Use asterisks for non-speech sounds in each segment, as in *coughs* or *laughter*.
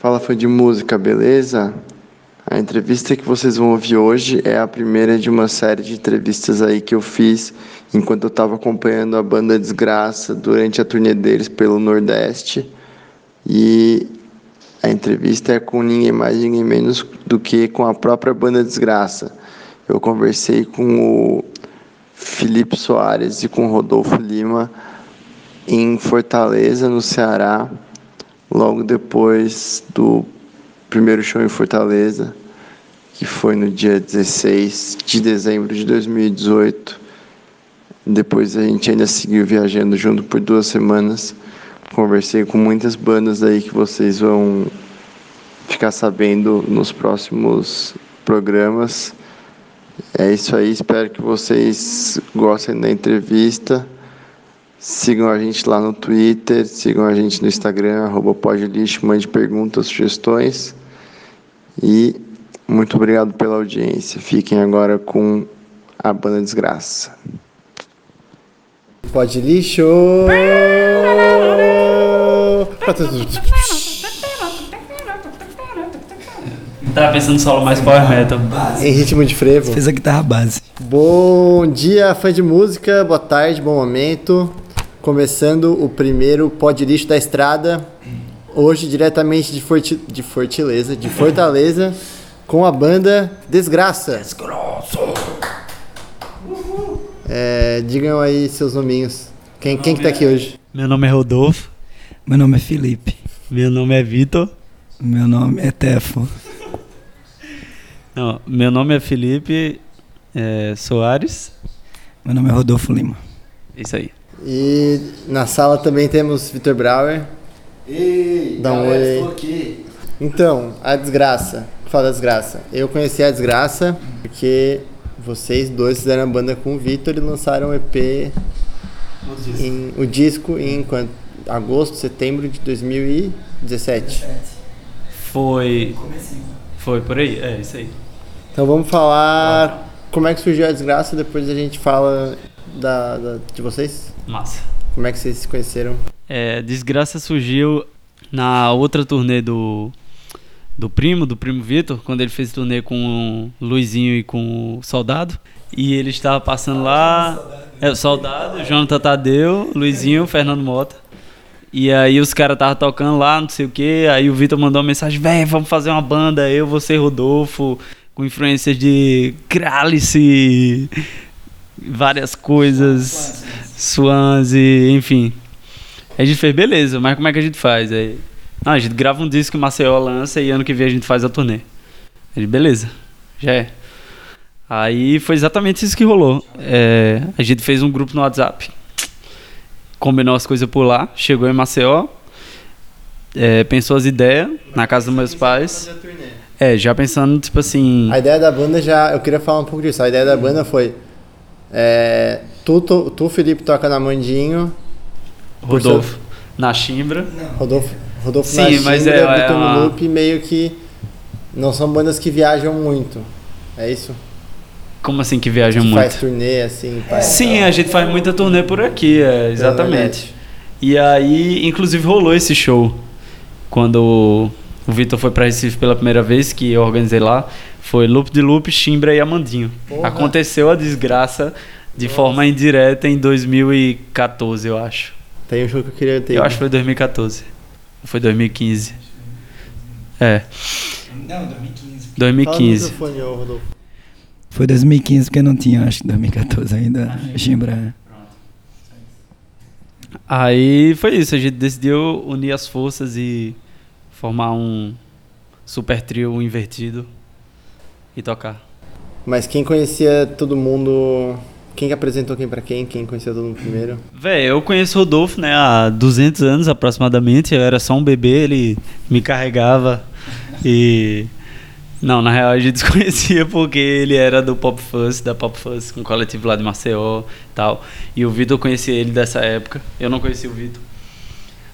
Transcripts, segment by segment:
Fala fã de música, beleza? A entrevista que vocês vão ouvir hoje é a primeira de uma série de entrevistas aí que eu fiz enquanto eu estava acompanhando a banda Desgraça durante a turnê deles pelo Nordeste. E a entrevista é com ninguém mais, ninguém menos do que com a própria banda Desgraça. Eu conversei com o Felipe Soares e com o Rodolfo Lima em Fortaleza, no Ceará, logo depois do primeiro show em Fortaleza, que foi no dia 16 de dezembro de 2018. Depois a gente ainda seguiu viajando junto por duas semanas. Conversei com muitas bandas aí que vocês vão ficar sabendo nos próximos programas. É isso aí, espero que vocês gostem da entrevista. Sigam a gente lá no Twitter, sigam a gente no Instagram, arroba podlixo, mande perguntas, sugestões. E muito obrigado pela audiência. Fiquem agora com a banda Desgraça. Pode lixo! Tava pensando solo mais power metal. Em ritmo de frevo. Fez a guitarra base. Bom dia, fã de música. Boa tarde, bom momento. Começando o primeiro Pod Lixo da Estrada. Hoje, diretamente de, Forti de Fortaleza, de Fortaleza, com a banda Desgraça. Desgraça. É, digam aí seus nominhos. Quem, quem que tá aqui hoje? Meu nome é Rodolfo. Meu nome é Felipe. Meu nome é Vitor. Meu nome é Tefo. Não, meu nome é Felipe é, Soares. Meu nome é Rodolfo Lima. Isso aí. E na sala também temos Vitor Brauer. Ei, Dá um galera, estou aqui. Então, a desgraça. Fala da desgraça. Eu conheci a desgraça porque vocês dois fizeram a banda com o Vitor e lançaram o EP, em, o disco em quanto? agosto, setembro de 2017. Foi. Foi por aí? É, isso aí. Então vamos falar como é que surgiu a desgraça, depois a gente fala da, da- de vocês. Massa. Como é que vocês se conheceram? É, Desgraça surgiu na outra turnê do, do primo, do primo Vitor, quando ele fez turnê com o Luizinho e com o Soldado. E ele estava passando lá. É, o Soldado, Jonathan Tadeu, Luizinho, Fernando Mota. E aí os caras estavam tocando lá, não sei o que. Aí o Vitor mandou uma mensagem: Véi, vamos fazer uma banda, eu, você e Rodolfo, com influências de Kralice, várias coisas, Swansea, enfim. Aí a gente fez, beleza, mas como é que a gente faz? Aí, não, a gente grava um disco em Maceió, lança e ano que vem a gente faz a turnê. Ele, beleza, já é. Aí foi exatamente isso que rolou. É, a gente fez um grupo no WhatsApp, combinou as coisas por lá, chegou em Maceió, é, pensou as ideias na casa dos meus pais. É, já pensando, tipo assim. A ideia da banda já. Eu queria falar um pouco disso. A ideia da banda foi. é, tu, tu, tu, Felipe, toca na Mandinho. Rodolfo na Chimbra. Rodolfo, Rodolfo Sim, na mas Chimbra, é- é Vitor no uma- Loop, meio que. Não são bandas que viajam muito. É isso? Como assim que viajam que muito? faz turnê, assim. faz- Sim, a gente faz muita turnê por aqui, é, exatamente. Nordeste. E aí, inclusive, rolou esse show. Quando o Vitor foi pra Recife pela primeira vez, que eu organizei lá, foi Loop de Loop, Chimbra e Amandinho. Porra. Aconteceu a desgraça de forma indireta em 2014, eu acho. Tem um show que eu queria ter. Eu acho que foi 2014. Ou foi 2015? É, Não, 2015. 2015. Fala no microfone, ô, Rodolfo. Foi 2015 porque não tinha, acho que 2014 ainda. Gimbra. Aí foi isso, a gente decidiu unir as forças e formar um super trio invertido e tocar. Mas quem conhecia todo mundo. Quem que apresentou quem pra quem? Quem conhecia todo mundo primeiro? Véi, eu conheço o Rodolfo, né, há 200 anos aproximadamente, eu era só um bebê, ele me carregava e... Não, na real a gente *laughs* desconhecia porque ele era do Pop Fuzz, da Pop Fuzz, um coletivo lá de Maceió e tal. E o Vitor eu conhecia ele dessa época, eu não conhecia o Vitor.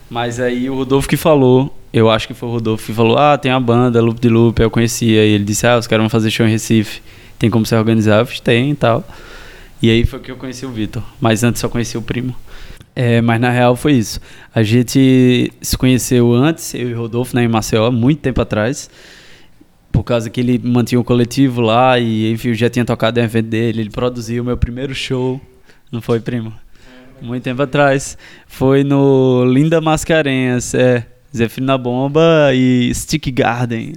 Mas aí o Rodolfo que falou, eu acho que foi o Rodolfo que falou, ah, tem a banda, Loop de Loop, eu conhecia. E ele disse, ah, os caras vão fazer show em Recife, tem como se organizar? Eu fiz, tem e tal. E aí foi que eu conheci o Vitor, mas antes só conheci o primo. É, mas na real foi isso. A gente se conheceu antes, eu e Rodolfo, né, em Maceió, muito tempo atrás. Por causa que ele mantinha o coletivo lá e, enfim, eu já tinha tocado em evento dele. Ele produziu o meu primeiro show. Não foi, primo? Muito tempo atrás. Foi no Linda Mascarenhas, é. Na Bomba e Stick Garden.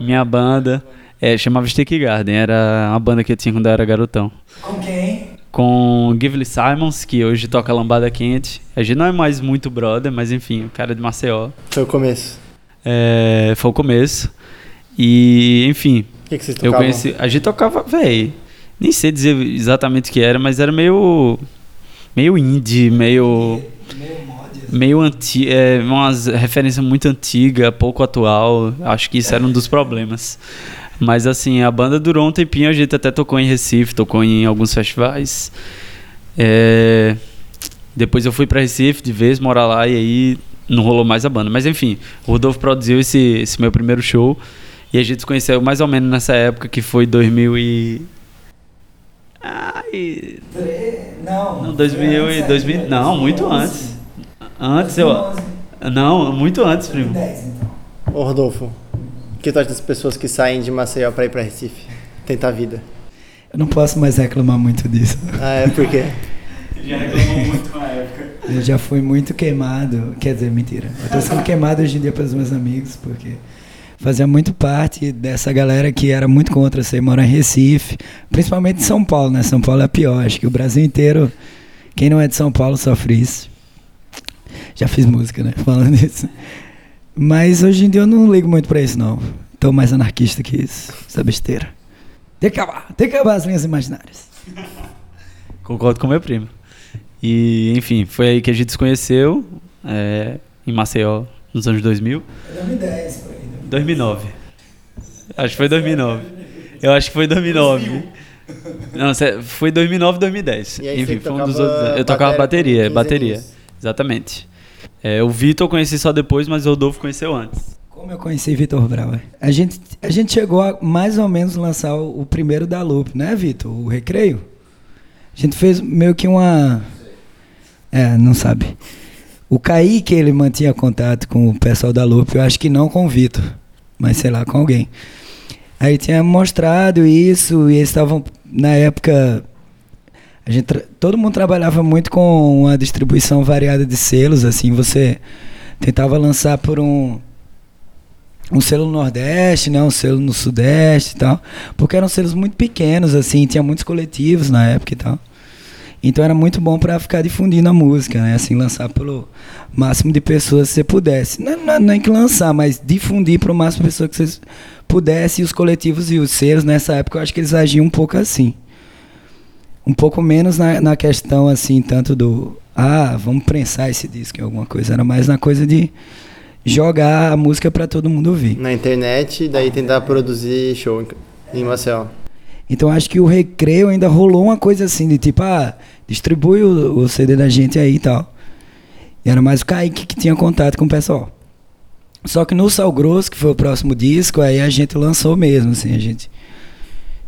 Minha banda. É, chamava Stick Garden. Era uma banda que eu tinha quando eu era garotão. Com quem? Com Gively Simons, que hoje toca Lambada Quente. A gente não é mais muito brother, mas enfim, o cara é de Maceió. Foi o começo. É, foi o começo. E, enfim, O que, que vocês eu tocavam? conheci. A gente tocava, véi. Nem sei dizer exatamente o que era, mas era meio. meio indie, meio. meio anti, é, umas referência muito antiga, pouco atual. Acho que isso era um dos problemas. Mas assim, a banda durou um tempinho, a gente até tocou em Recife, tocou em alguns festivais. É, Depois eu fui pra Recife de vez morar lá e aí não rolou mais a banda. Mas enfim, o Rodolfo produziu esse, esse meu primeiro show e a gente se conheceu mais ou menos nessa época que foi 2000 e Ai, Não. não, 2000 e 2000, não, muito antes. Antes eu Não, muito antes, primo. Ô Rodolfo, que tu acha das pessoas que saem de Maceió pra ir pra Recife? Tentar a vida. Eu não posso mais reclamar muito disso. Ah, é por quê? Já reclamou muito na época. Eu já fui muito queimado. Quer dizer, mentira. Eu tô sendo queimado hoje em dia pelos meus amigos, porque fazia muito parte dessa galera que era muito contra você morar em Recife, principalmente em São Paulo, né? São Paulo é pior. Acho que o Brasil inteiro, quem não é de São Paulo sofre isso. Já fiz música, né? Falando isso. Mas hoje em dia eu não ligo muito pra isso, não. Tô mais anarquista que isso. Essa besteira. Tem que acabar. Tem que acabar as linhas imaginárias. *laughs* Concordo com meu primo. E, enfim, foi aí que a gente se conheceu, é, em Maceió, nos anos 2000. 2010, por aí. 2009. Acho que foi 2009. Eu acho que foi 2009. Não, foi 2009, 2010. E aí Enfim, foi um dos outros. Eu tocava bateria bateria, com 15 bateria. aninhos. Exatamente. É, o Vitor eu conheci só depois, mas o Rodolfo conheceu antes. Como eu conheci Vitor Brauer? A gente, a gente chegou a mais ou menos lançar o, o primeiro da Loop, né, Vitor? O Recreio. A gente fez meio que uma. É, não sabe. O Kaique, ele mantinha contato com o pessoal da Loop, eu acho que não com o Vitor, mas sei lá, com alguém. Aí tinha mostrado isso e eles estavam, na época, a gente, todo mundo trabalhava muito com uma distribuição variada de selos, assim, você tentava lançar por um um selo no Nordeste, né, um selo no Sudeste e tal, porque eram selos muito pequenos, assim, tinha muitos coletivos na época e tal. Então era muito bom para ficar difundindo a música, né, assim, lançar pelo máximo de pessoas que você pudesse. Não, não, não é que lançar, mas difundir para o máximo de pessoas que você pudesse, e os coletivos e os selos, nessa época, eu acho que eles agiam um pouco assim. Um pouco menos na, na questão, assim, tanto do, ah, vamos prensar esse disco em alguma coisa, era mais na coisa de jogar a música para todo mundo ouvir. Na internet, e daí tentar produzir show em- Maceió. Então acho que o recreio ainda rolou uma coisa assim, de tipo, ah, distribui o, o CD da gente aí e tal. E era mais o Kaique que tinha contato com o pessoal. Só que no Sal Grosso, que foi o próximo disco, aí a gente lançou mesmo, assim, a gente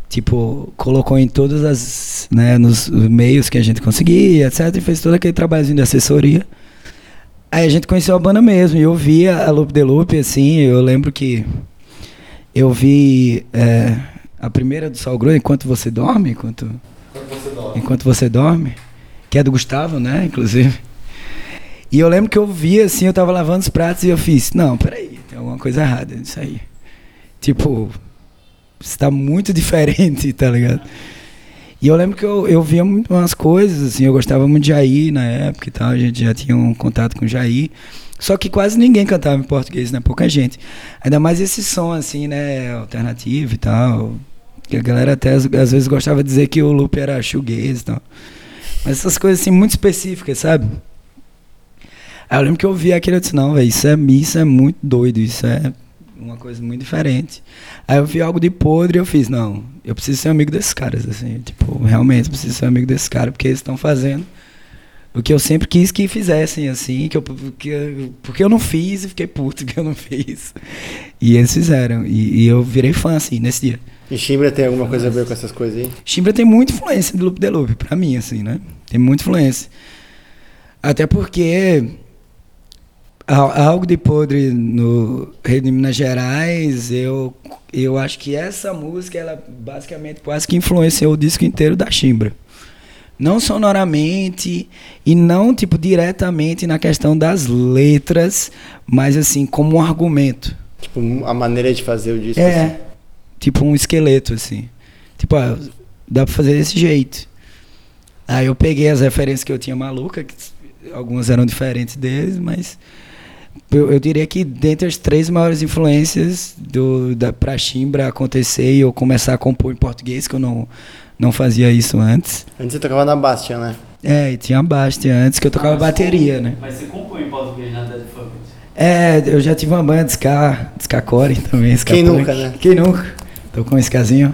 tipo, colocou em todas as, né, nos meios que a gente conseguia, etc, e fez todo aquele trabalhozinho de assessoria. Aí a gente conheceu a banda mesmo, e eu via a Loop de Loop, assim, eu lembro que eu vi é, a primeira do Sal Grosso, Enquanto Você Dorme, enquanto, enquanto Você Dorme, que é do Gustavo, né, inclusive. E eu lembro que eu vi assim, eu tava lavando os pratos e eu fiz, não, peraí, tem alguma coisa errada nisso aí. Tipo, está muito *laughs* diferente, tá ligado? E eu lembro que eu, eu via muito umas coisas, assim, eu gostava muito de Jair na época e tal, a gente já tinha um contato com Jair. Só que quase ninguém cantava em português, né? Pouca gente. Ainda mais esse som, assim, né? Alternativo e tal. Que a galera até às, vezes gostava de dizer que o loop era shoegaze e tal. Mas essas coisas, assim, muito específicas, sabe? Aí eu lembro que eu vi aquilo e disse, não, velho, isso é, isso é muito doido, isso é uma coisa muito diferente. Aí eu vi algo de podre e eu fiz, não, eu preciso ser amigo desses caras, assim, tipo, realmente eu preciso ser amigo desses caras, porque eles estão fazendo o que eu sempre quis que fizessem, assim, que eu, porque, eu- porque eu não fiz e fiquei puto *laughs* que eu não fiz. E eles fizeram, e, e eu virei fã, assim, nesse dia. E Chimbra tem alguma coisa a ver com essas coisas aí? Chimbra tem muita influência do Loop de Loop, pra mim, assim, né? Tem muita influência. Até porque algo de podre no Rei de Minas Gerais, eu, eu acho que essa música, ela basicamente quase que influenciou o disco inteiro da Chimbra. Não sonoramente e não, tipo, diretamente na questão das letras, mas assim, como um argumento. Tipo, a maneira de fazer o disco. assim. É, tipo um esqueleto, assim. Tipo, ah, dá pra fazer desse jeito. Aí eu peguei as referências que eu tinha maluca, que algumas eram diferentes deles, mas eu, eu diria que dentre as três maiores influências do, da, pra Chimbra acontecer e eu começar a compor em português, que eu não, não fazia isso antes. Antes você tocava na Bastia, né? É, e tinha a Bastia antes, que eu tocava bateria, né? Mas você compõe em português na Dead Funk? É, eu já tive uma banda de ska, de ska core também. Ska Quem punk. nunca, né? Quem nunca? Tô com um skazinho.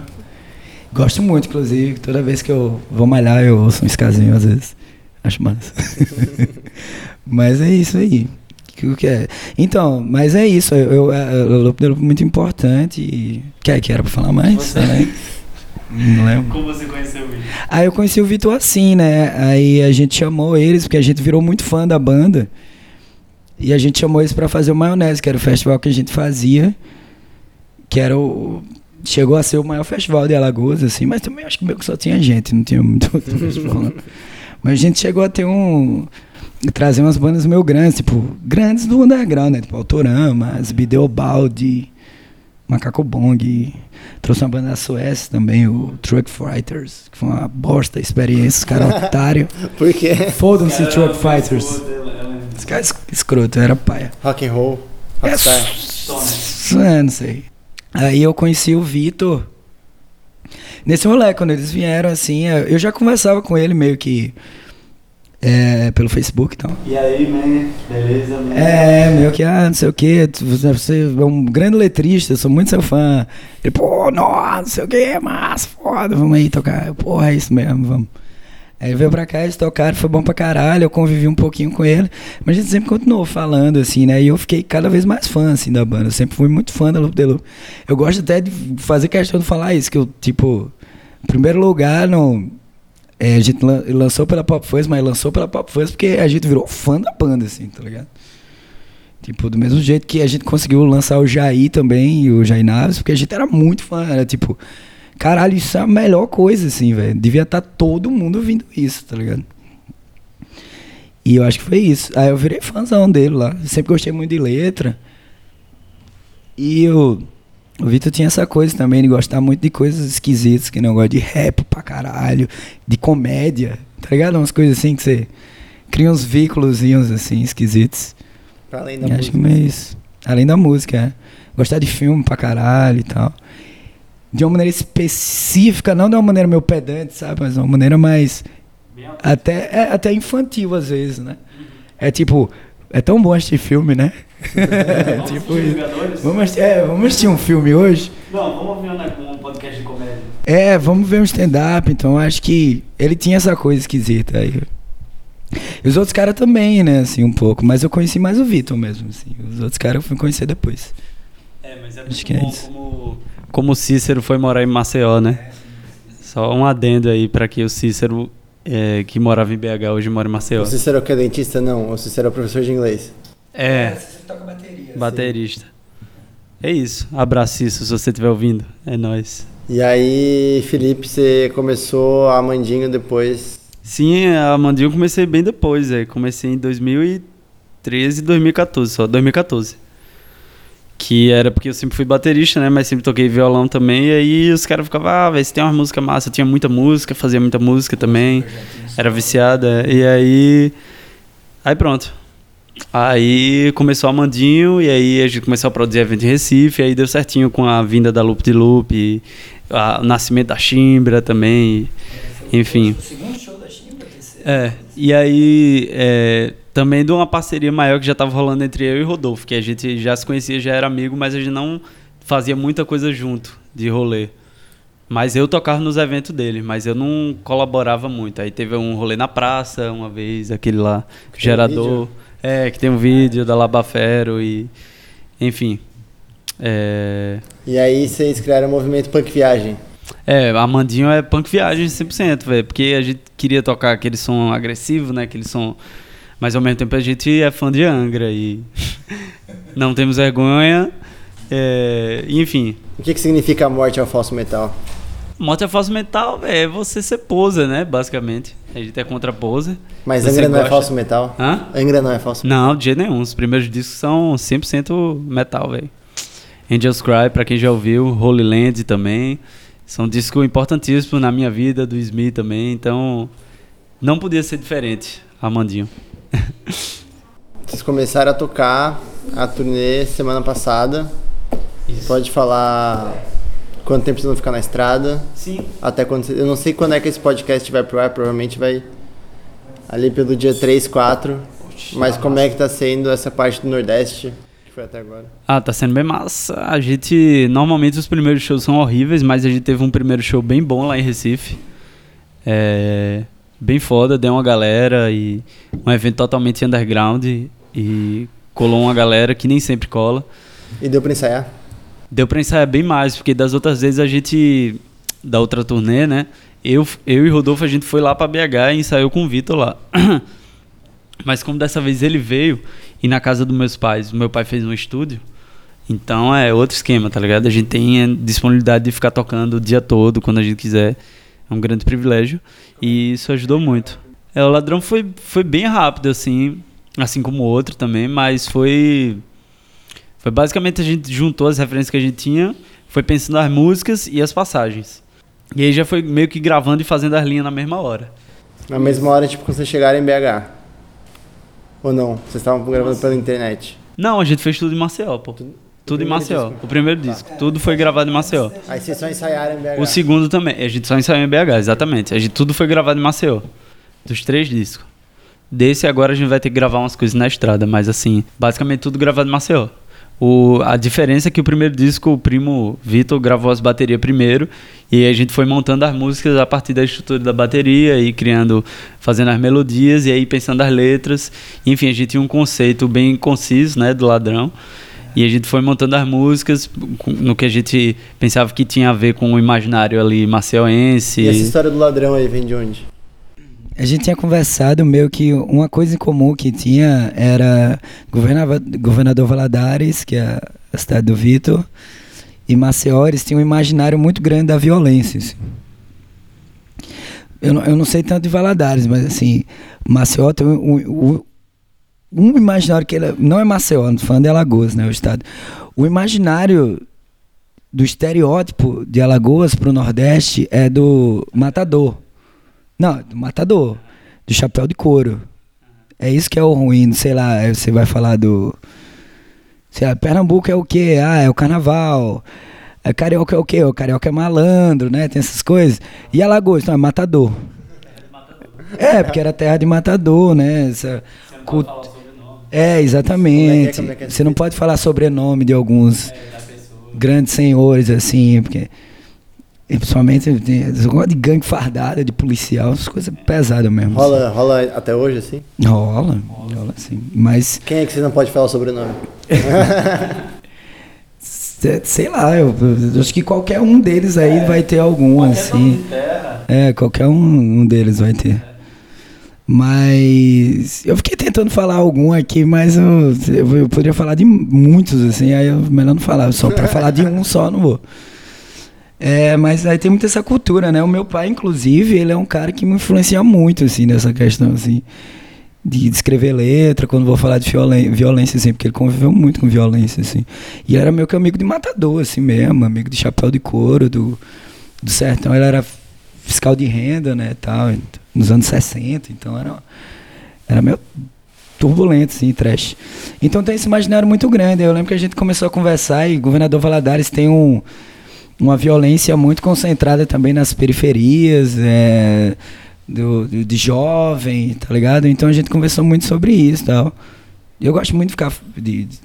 Gosto muito, inclusive. Toda vez que eu vou malhar, eu ouço um skazinho, às vezes. Acho massa. *laughs* mas é isso aí. Que, que é? Então, mas é isso. Eu, eu, eu, o Loop de Loop é muito importante. E... Quer que era pra falar mais? Você. Né? Não lembro. Como você conheceu o Vitor? Aí eu conheci o Vitor assim, né? Aí a gente chamou eles, porque a gente virou muito fã da banda. E a gente chamou eles pra fazer o Maionese, que era o festival que a gente fazia. Que era o. Chegou a ser o maior festival de Alagoas, assim, mas também acho que meio que só tinha gente, não tinha muito outro festival. *laughs* Mas a gente chegou a ter um. Trazer umas bandas meio grandes, tipo, grandes do underground, né? Tipo, Autorama, Bideobaldi, Macaco Bong. Trouxe uma banda da Suécia também, o Truck Fighters, que foi uma bosta a experiência, os caras otários. *laughs* Por quê? Foda-se, Truck Fighters. Os caras escroto, era paia. Rock and roll, É, é, não sei. Aí eu conheci o Vitor. Nesse rolê, quando eles vieram, assim, é, eu já conversava com ele meio que é, pelo Facebook e tal. E aí, man? Beleza, man? É, meio que, ah, não sei o que, você é um grande letrista, eu sou muito seu fã. Ele, pô, nossa, não sei o que, massa, foda, vamos aí tocar. Eu, Porra, é isso mesmo, vamos. Aí ele veio pra cá, eles tocaram, foi bom pra caralho, eu convivi um pouquinho com ele, mas a gente sempre continuou falando, assim, né, e eu fiquei cada vez mais fã, assim, da banda, eu sempre fui muito fã da Loop de Loop. Eu gosto até de fazer questão de falar isso, que eu, tipo, em primeiro lugar, não... É, a gente lan- lançou pela Pop Fuzz, mas lançou pela Pop Fuzz porque a gente virou fã da banda, assim, tá ligado? Tipo, do mesmo jeito que a gente conseguiu lançar o Jair também, e o Jair Naves, porque a gente era muito fã, era tipo, caralho, isso é a melhor coisa, assim, velho. Devia estar todo mundo ouvindo isso, tá ligado? E eu acho que foi isso. Aí eu virei fãzão dele lá. Eu sempre gostei muito de letra. E o, o Vitor tinha essa coisa também de gostar muito de coisas esquisitas, que não gosta de rap pra caralho, de comédia, tá ligado? Umas coisas assim que você cria uns vínculozinhos assim esquisitos. Pra além da E acho que música. é isso. Além da música, é. Gostar de filme pra caralho e tal. De uma maneira específica, não de uma maneira meio pedante, sabe? Mas de uma maneira mais. Até, é, até infantil às vezes, né? É tipo. É tão bom assistir filme, né? Tipo isso. Vamos assistir, é, vamos assistir um filme hoje? Não, vamos ver um, um podcast de comédia. É, vamos ver um stand-up. Então acho que ele tinha essa coisa esquisita aí. E os outros caras também, né? Assim, um pouco. Mas eu conheci mais o Vitor mesmo. Assim. Os outros caras eu fui conhecer depois. É, mas é Acho muito que é bom isso. como, como o Cícero foi morar em Maceió, né? Só um adendo aí pra que o Cícero, é, que morava em BH, hoje mora em Maceió. O Cícero que é dentista, não. O Cícero é professor de inglês. É, Você toca bateria. baterista. É isso. Abraço, Cícero, se você estiver ouvindo. É nóis. E aí, Felipe, você começou a Mandinho depois. Sim, a Mandinho eu comecei bem depois, é. Comecei em 2013 e 2014, só 2014. Que era porque eu sempre fui baterista, né? Mas sempre toquei violão também. E aí os caras ficavam, ah, velho, você tem uma música massa. Eu tinha muita música, fazia muita música também. Era viciada. E aí. Aí pronto. Aí começou a Mandinho, e aí a gente começou a produzir evento em Recife, aí deu certinho com a vinda da Loop de Loop, a- o nascimento da Chimbra também, enfim. O segundo show da Chimbra, terceiro. É, e aí é, também de uma parceria maior que já tava rolando entre eu e Rodolfo, que a gente já se conhecia, já era amigo, mas a gente não fazia muita coisa junto de rolê. Mas eu tocava nos eventos dele, mas eu não colaborava muito. Aí teve um rolê na praça uma vez, aquele lá, tem gerador. É, que tem um vídeo da Labafero e. Enfim. É. E aí vocês criaram o movimento Punk Viagem. É, a Mandinho é punk viagem 100%, velho. Porque a gente queria tocar aquele som agressivo, né? Aquele som Mas ao mesmo tempo a gente é fã de Angra e *laughs* não temos vergonha. É, enfim. O que, que significa a morte ao falso metal? Morte ao falso metal é você ser poser, né? Basicamente. A gente é contra poser. Mas Você Angra não é gosta- falso metal? Hã? Angra não é falso Não, de jeito nenhum. Os primeiros discos são 100% metal, velho. Angels Cry, pra quem já ouviu, Holy Land também. São discos importantíssimos na minha vida, do Smith também. Então, não podia ser diferente, Amandinho. *laughs* Vocês começaram a tocar a turnê semana passada. Pode falar quanto tempo vocês vão ficar na estrada? Sim. Até quando Eu não sei quando é que esse podcast vai pro ar, provavelmente vai ali pelo dia 3, 4. Mas como é que tá sendo essa parte do Nordeste que foi até agora? Ah, tá sendo bem massa. A gente. Normalmente os primeiros shows são horríveis, mas a gente teve um primeiro show bem bom lá em Recife. É. Bem foda, deu uma galera e. Um evento totalmente underground e, e colou uma galera que nem sempre cola. E deu pra ensaiar? Deu pra ensaiar bem mais, porque das outras vezes a gente. Da outra turnê, né? Eu, eu e Rodolfo, a gente foi lá pra BH e ensaiou com o Vitor lá. *clears throat* Mas como dessa vez ele veio e na casa dos meus pais, meu pai fez um estúdio. Então é outro esquema, tá ligado? A gente tem disponibilidade de ficar tocando o dia todo, quando a gente quiser. É um grande privilégio. E isso ajudou muito. É, o Ladrão foi, foi bem rápido, assim. Assim como o outro também, mas foi. Foi basicamente a gente juntou as referências que a gente tinha, foi pensando as músicas e as passagens. E aí já foi meio que gravando e fazendo as linhas na mesma hora. Na mesma hora, tipo, quando vocês chegaram em BH? Ou não? Vocês estavam gravando pela internet? Não, a gente fez tudo em Maceió, pô. Tudo em primeiro Maceió. disco. O primeiro disco. Tudo foi gravado em Maceió. Aí vocês só ensaiaram em BH? O segundo também. A gente só ensaiou em BH, exatamente. A gente, tudo foi gravado em Maceió. Dos três discos. Desse agora a gente vai ter que gravar umas coisas na estrada, mas assim, basicamente tudo gravado em Maceió. O, a diferença é que o primeiro disco, o primo Vitor gravou as baterias primeiro, e a gente foi montando as músicas a partir da estrutura da bateria e criando, fazendo as melodias e aí pensando as letras. Enfim, a gente tinha um conceito bem conciso, né, do ladrão. E a gente foi montando as músicas no que a gente pensava que tinha a ver com o imaginário ali maceuense. E essa história do ladrão aí vem de onde? A gente tinha conversado meio que uma coisa em comum que tinha era governava- governador Valadares, que é a cidade do Vitor, e Maceió, tinham um imaginário muito grande da violência. assim. Eu, eu não sei tanto de Valadares, mas assim, Maceió tem um, um, um imaginário que ele, não é Maceió, não falando de Alagoas, né, o estado. O imaginário do estereótipo de Alagoas para o Nordeste é do matador. Não, do matador. Do chapéu de couro. É isso que é o ruim, sei lá, aí você vai falar do. Sei lá, Pernambuco é o quê? Ah, é o carnaval. É, carioca é o quê? O carioca é malandro, né? Tem essas coisas. E Alagoas, não, é matador. É, porque era terra de matador, né? Essa cult- É, exatamente. É é? Você não pode falar sobrenome de alguns grandes senhores, assim, porque. E Principalmente tem esse negócio de gangue fardada, de policial, essas coisas pesadas mesmo. Rola, rola até hoje, assim? assim. Rola, rola sim. Mas, Quem é que você não pode falar o sobrenome? *laughs* se- sei lá, eu, eu acho que qualquer um deles aí vai ter algum, assim. É, qualquer um, um deles vai ter. Mas eu fiquei tentando falar algum aqui, mas eu, eu, eu poderia falar de muitos, assim, aí eu melhor não falar. Só pra falar de um só, não vou. É, mas aí tem muita essa cultura, né? O meu pai, inclusive, ele é um cara que me influencia muito, assim, nessa questão, assim, de escrever letra, quando vou falar de violência, assim, porque ele conviveu muito com violência, assim. E ele era meio que amigo de matador, assim mesmo, amigo de chapéu de couro, do, do sertão. Ele era fiscal de renda, né, tal, nos anos 60, então era, era meio turbulento, assim, trash. Então tem esse imaginário muito grande. Eu lembro que a gente começou a conversar e o governador Valadares tem um, uma violência muito concentrada também nas periferias, é, do, do- de jovem, tá ligado? Então a gente conversou muito sobre isso e tal. Eu gosto muito de ficar. De, de-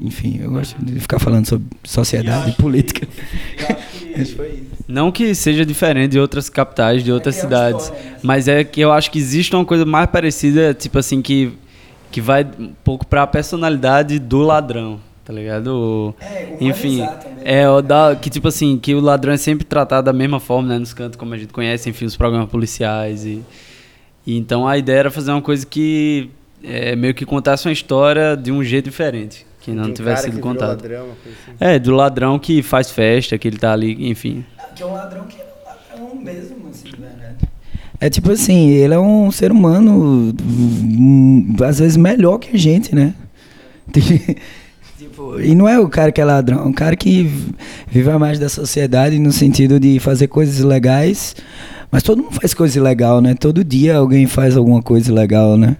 enfim, eu gosto de ficar falando sobre sociedade e política. Foi isso. Não que seja diferente de outras capitais, de outras É cidades, história, né? mas é que eu acho que existe uma coisa mais parecida, tipo assim, que, que vai um pouco pra personalidade do ladrão, tá ligado? O- Enfim, é o da, que tipo assim, que o ladrão é sempre tratado da mesma forma, né, nos cantos como a gente conhece, enfim, os programas policiais e, e então a ideia era fazer uma coisa que é, meio que contasse uma história de um jeito diferente, que não Tem tivesse cara sido que virou contado. ladrão, uma coisa assim. É, do ladrão que faz festa, que ele tá ali, enfim. Que é um ladrão que é um ladrão mesmo, assim, verdade. É tipo assim, ele é um ser humano, hum, às vezes melhor que a gente, né? *laughs* e não é o cara que é ladrão, é um cara que vive a mais da sociedade no sentido de fazer coisas legais. Mas todo mundo faz coisa ilegal, né? Todo dia alguém faz alguma coisa ilegal, né?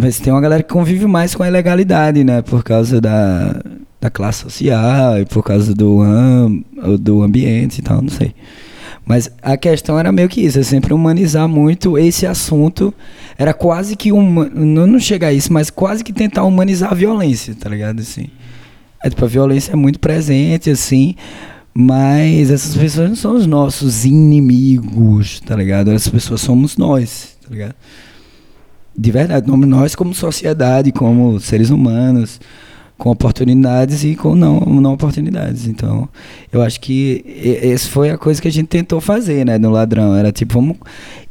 Mas tem uma galera que convive mais com a ilegalidade, né? Por causa da, da classe social e por causa do, do ambiente e tal, não sei. Mas a questão era meio que isso, é sempre humanizar muito esse assunto. Era quase que uma, não, não chega a isso, mas quase que tentar humanizar a violência, tá ligado? Assim. É, tipo, a violência é muito presente, assim, mas essas pessoas não são os nossos inimigos, tá ligado? Essas pessoas somos nós, tá ligado? De verdade, nós como sociedade, como seres humanos, com oportunidades e com não, não oportunidades. Então, eu acho que essa foi a coisa que a gente tentou fazer, né, no Ladrão. Era tipo, vamos,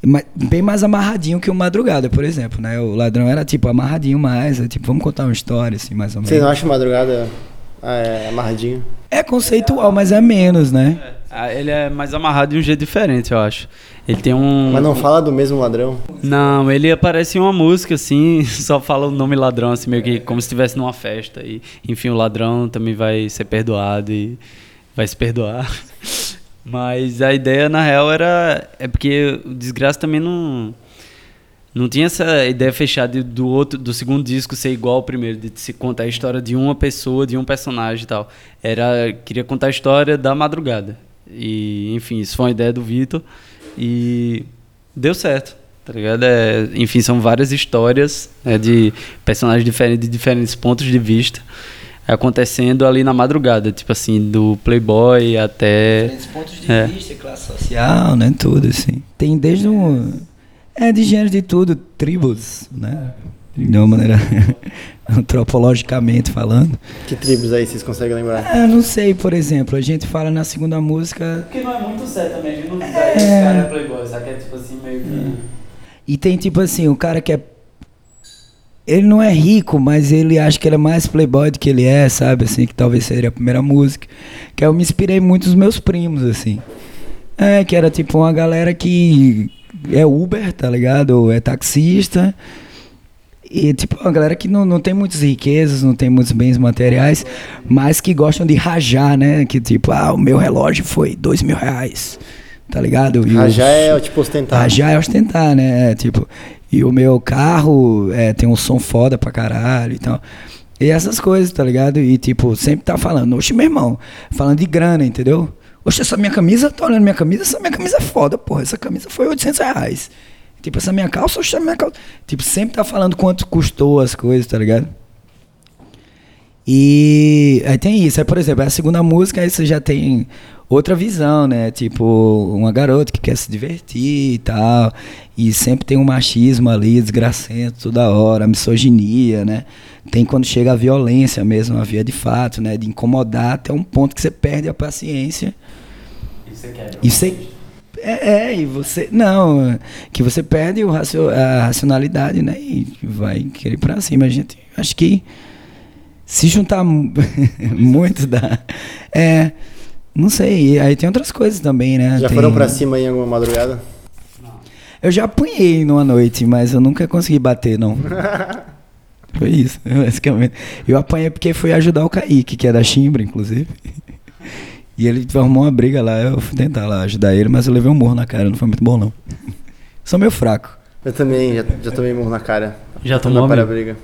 ma- bem mais amarradinho que o Madrugada, por exemplo, né? O Ladrão era tipo amarradinho mais, é, tipo, vamos contar uma história, assim, mais ou menos. Vocês não acham madrugada é, amarradinho? É conceitual, mas é menos, né? Ah, Ele é mais amarrado de um jeito diferente, eu acho. Ele tem um. Mas não fala do mesmo ladrão? Não, ele aparece em uma música, assim, *laughs* só fala o nome ladrão, assim, meio que como se estivesse numa festa. E, enfim, o ladrão também vai ser perdoado e vai se perdoar. *laughs* Mas a ideia, na real, era. É porque o Desgraça também não. Não tinha essa ideia fechada do outro, do segundo disco ser igual ao primeiro, de se contar a história de uma pessoa, de um personagem e tal. Era, queria contar a história da madrugada. E, enfim, isso foi uma ideia do Vitor e deu certo, tá ligado? É, enfim, são várias histórias né, de personagens diferentes, de diferentes pontos de vista acontecendo ali na madrugada, tipo assim, do Playboy até Diferentes pontos de É. vista, classe social, né? Tudo, assim. Tem desde um. É, de gênero de tudo, tribos, né? De uma maneira *laughs* *laughs* antropologicamente falando. Que tribos aí vocês conseguem lembrar? Ah, Eu não sei, por exemplo, a gente fala na segunda música. Porque não é muito certo também, a gente não É. esse cara é Playboy, sabe? É tipo assim, meio que. E tem tipo assim, o cara que é. Ele não é rico, mas ele acha que ele é mais playboy do que ele é, sabe? Assim, que talvez seria a primeira música. Que eu me inspirei muito nos meus primos, assim. É, que era tipo uma galera que é Uber, tá ligado? Ou é taxista. E tipo, uma galera que não, não tem muitas riquezas, não tem muitos bens materiais, mas que gostam de rajar, né? Que tipo, ah, o meu relógio foi dois mil reais, tá ligado? E Rajá os- é tipo ostentar. Rajar é ostentar, né? É, tipo, e o meu carro é, tem um som foda pra caralho e tal. E essas coisas, tá ligado? E tipo, sempre tá falando, oxe, meu irmão, falando de grana, entendeu? Oxe, essa minha camisa, tá olhando minha camisa, essa minha camisa é foda, porra. Essa camisa foi 800 reais. Tipo, essa minha calça, oxe, minha calça. Tipo, sempre tá falando quanto custou as coisas, tá ligado? E aí tem isso. Aí, por exemplo, a segunda música, aí você já tem outra visão, né? Tipo, uma garota que quer se divertir e tal. E sempre tem um machismo ali, desgracento toda hora, a misoginia, né? Tem quando chega a violência mesmo, a via de fato, né? De incomodar até um ponto que você perde a paciência. E você. É, é, e você. Não, que você perde o racio, a racionalidade, né? E vai querer ir pra cima. A gente. Acho que se juntar mu- *laughs* muito dá. É. Não sei. Aí tem outras coisas também, né? Já Tem- foram pra cima em alguma madrugada? Eu já apanhei numa noite, mas eu nunca consegui bater, não. *laughs* Foi isso, *laughs* basicamente. Eu apanhei porque fui ajudar o Kaique, que é da Chimbra, inclusive. E ele arrumou uma briga lá, eu fui tentar lá ajudar ele, mas eu levei um morro na cara, não foi muito bom, não. *laughs* Sou meio fraco. Eu também, já, já tomei murro na cara. Já Na tomou para amigo? briga.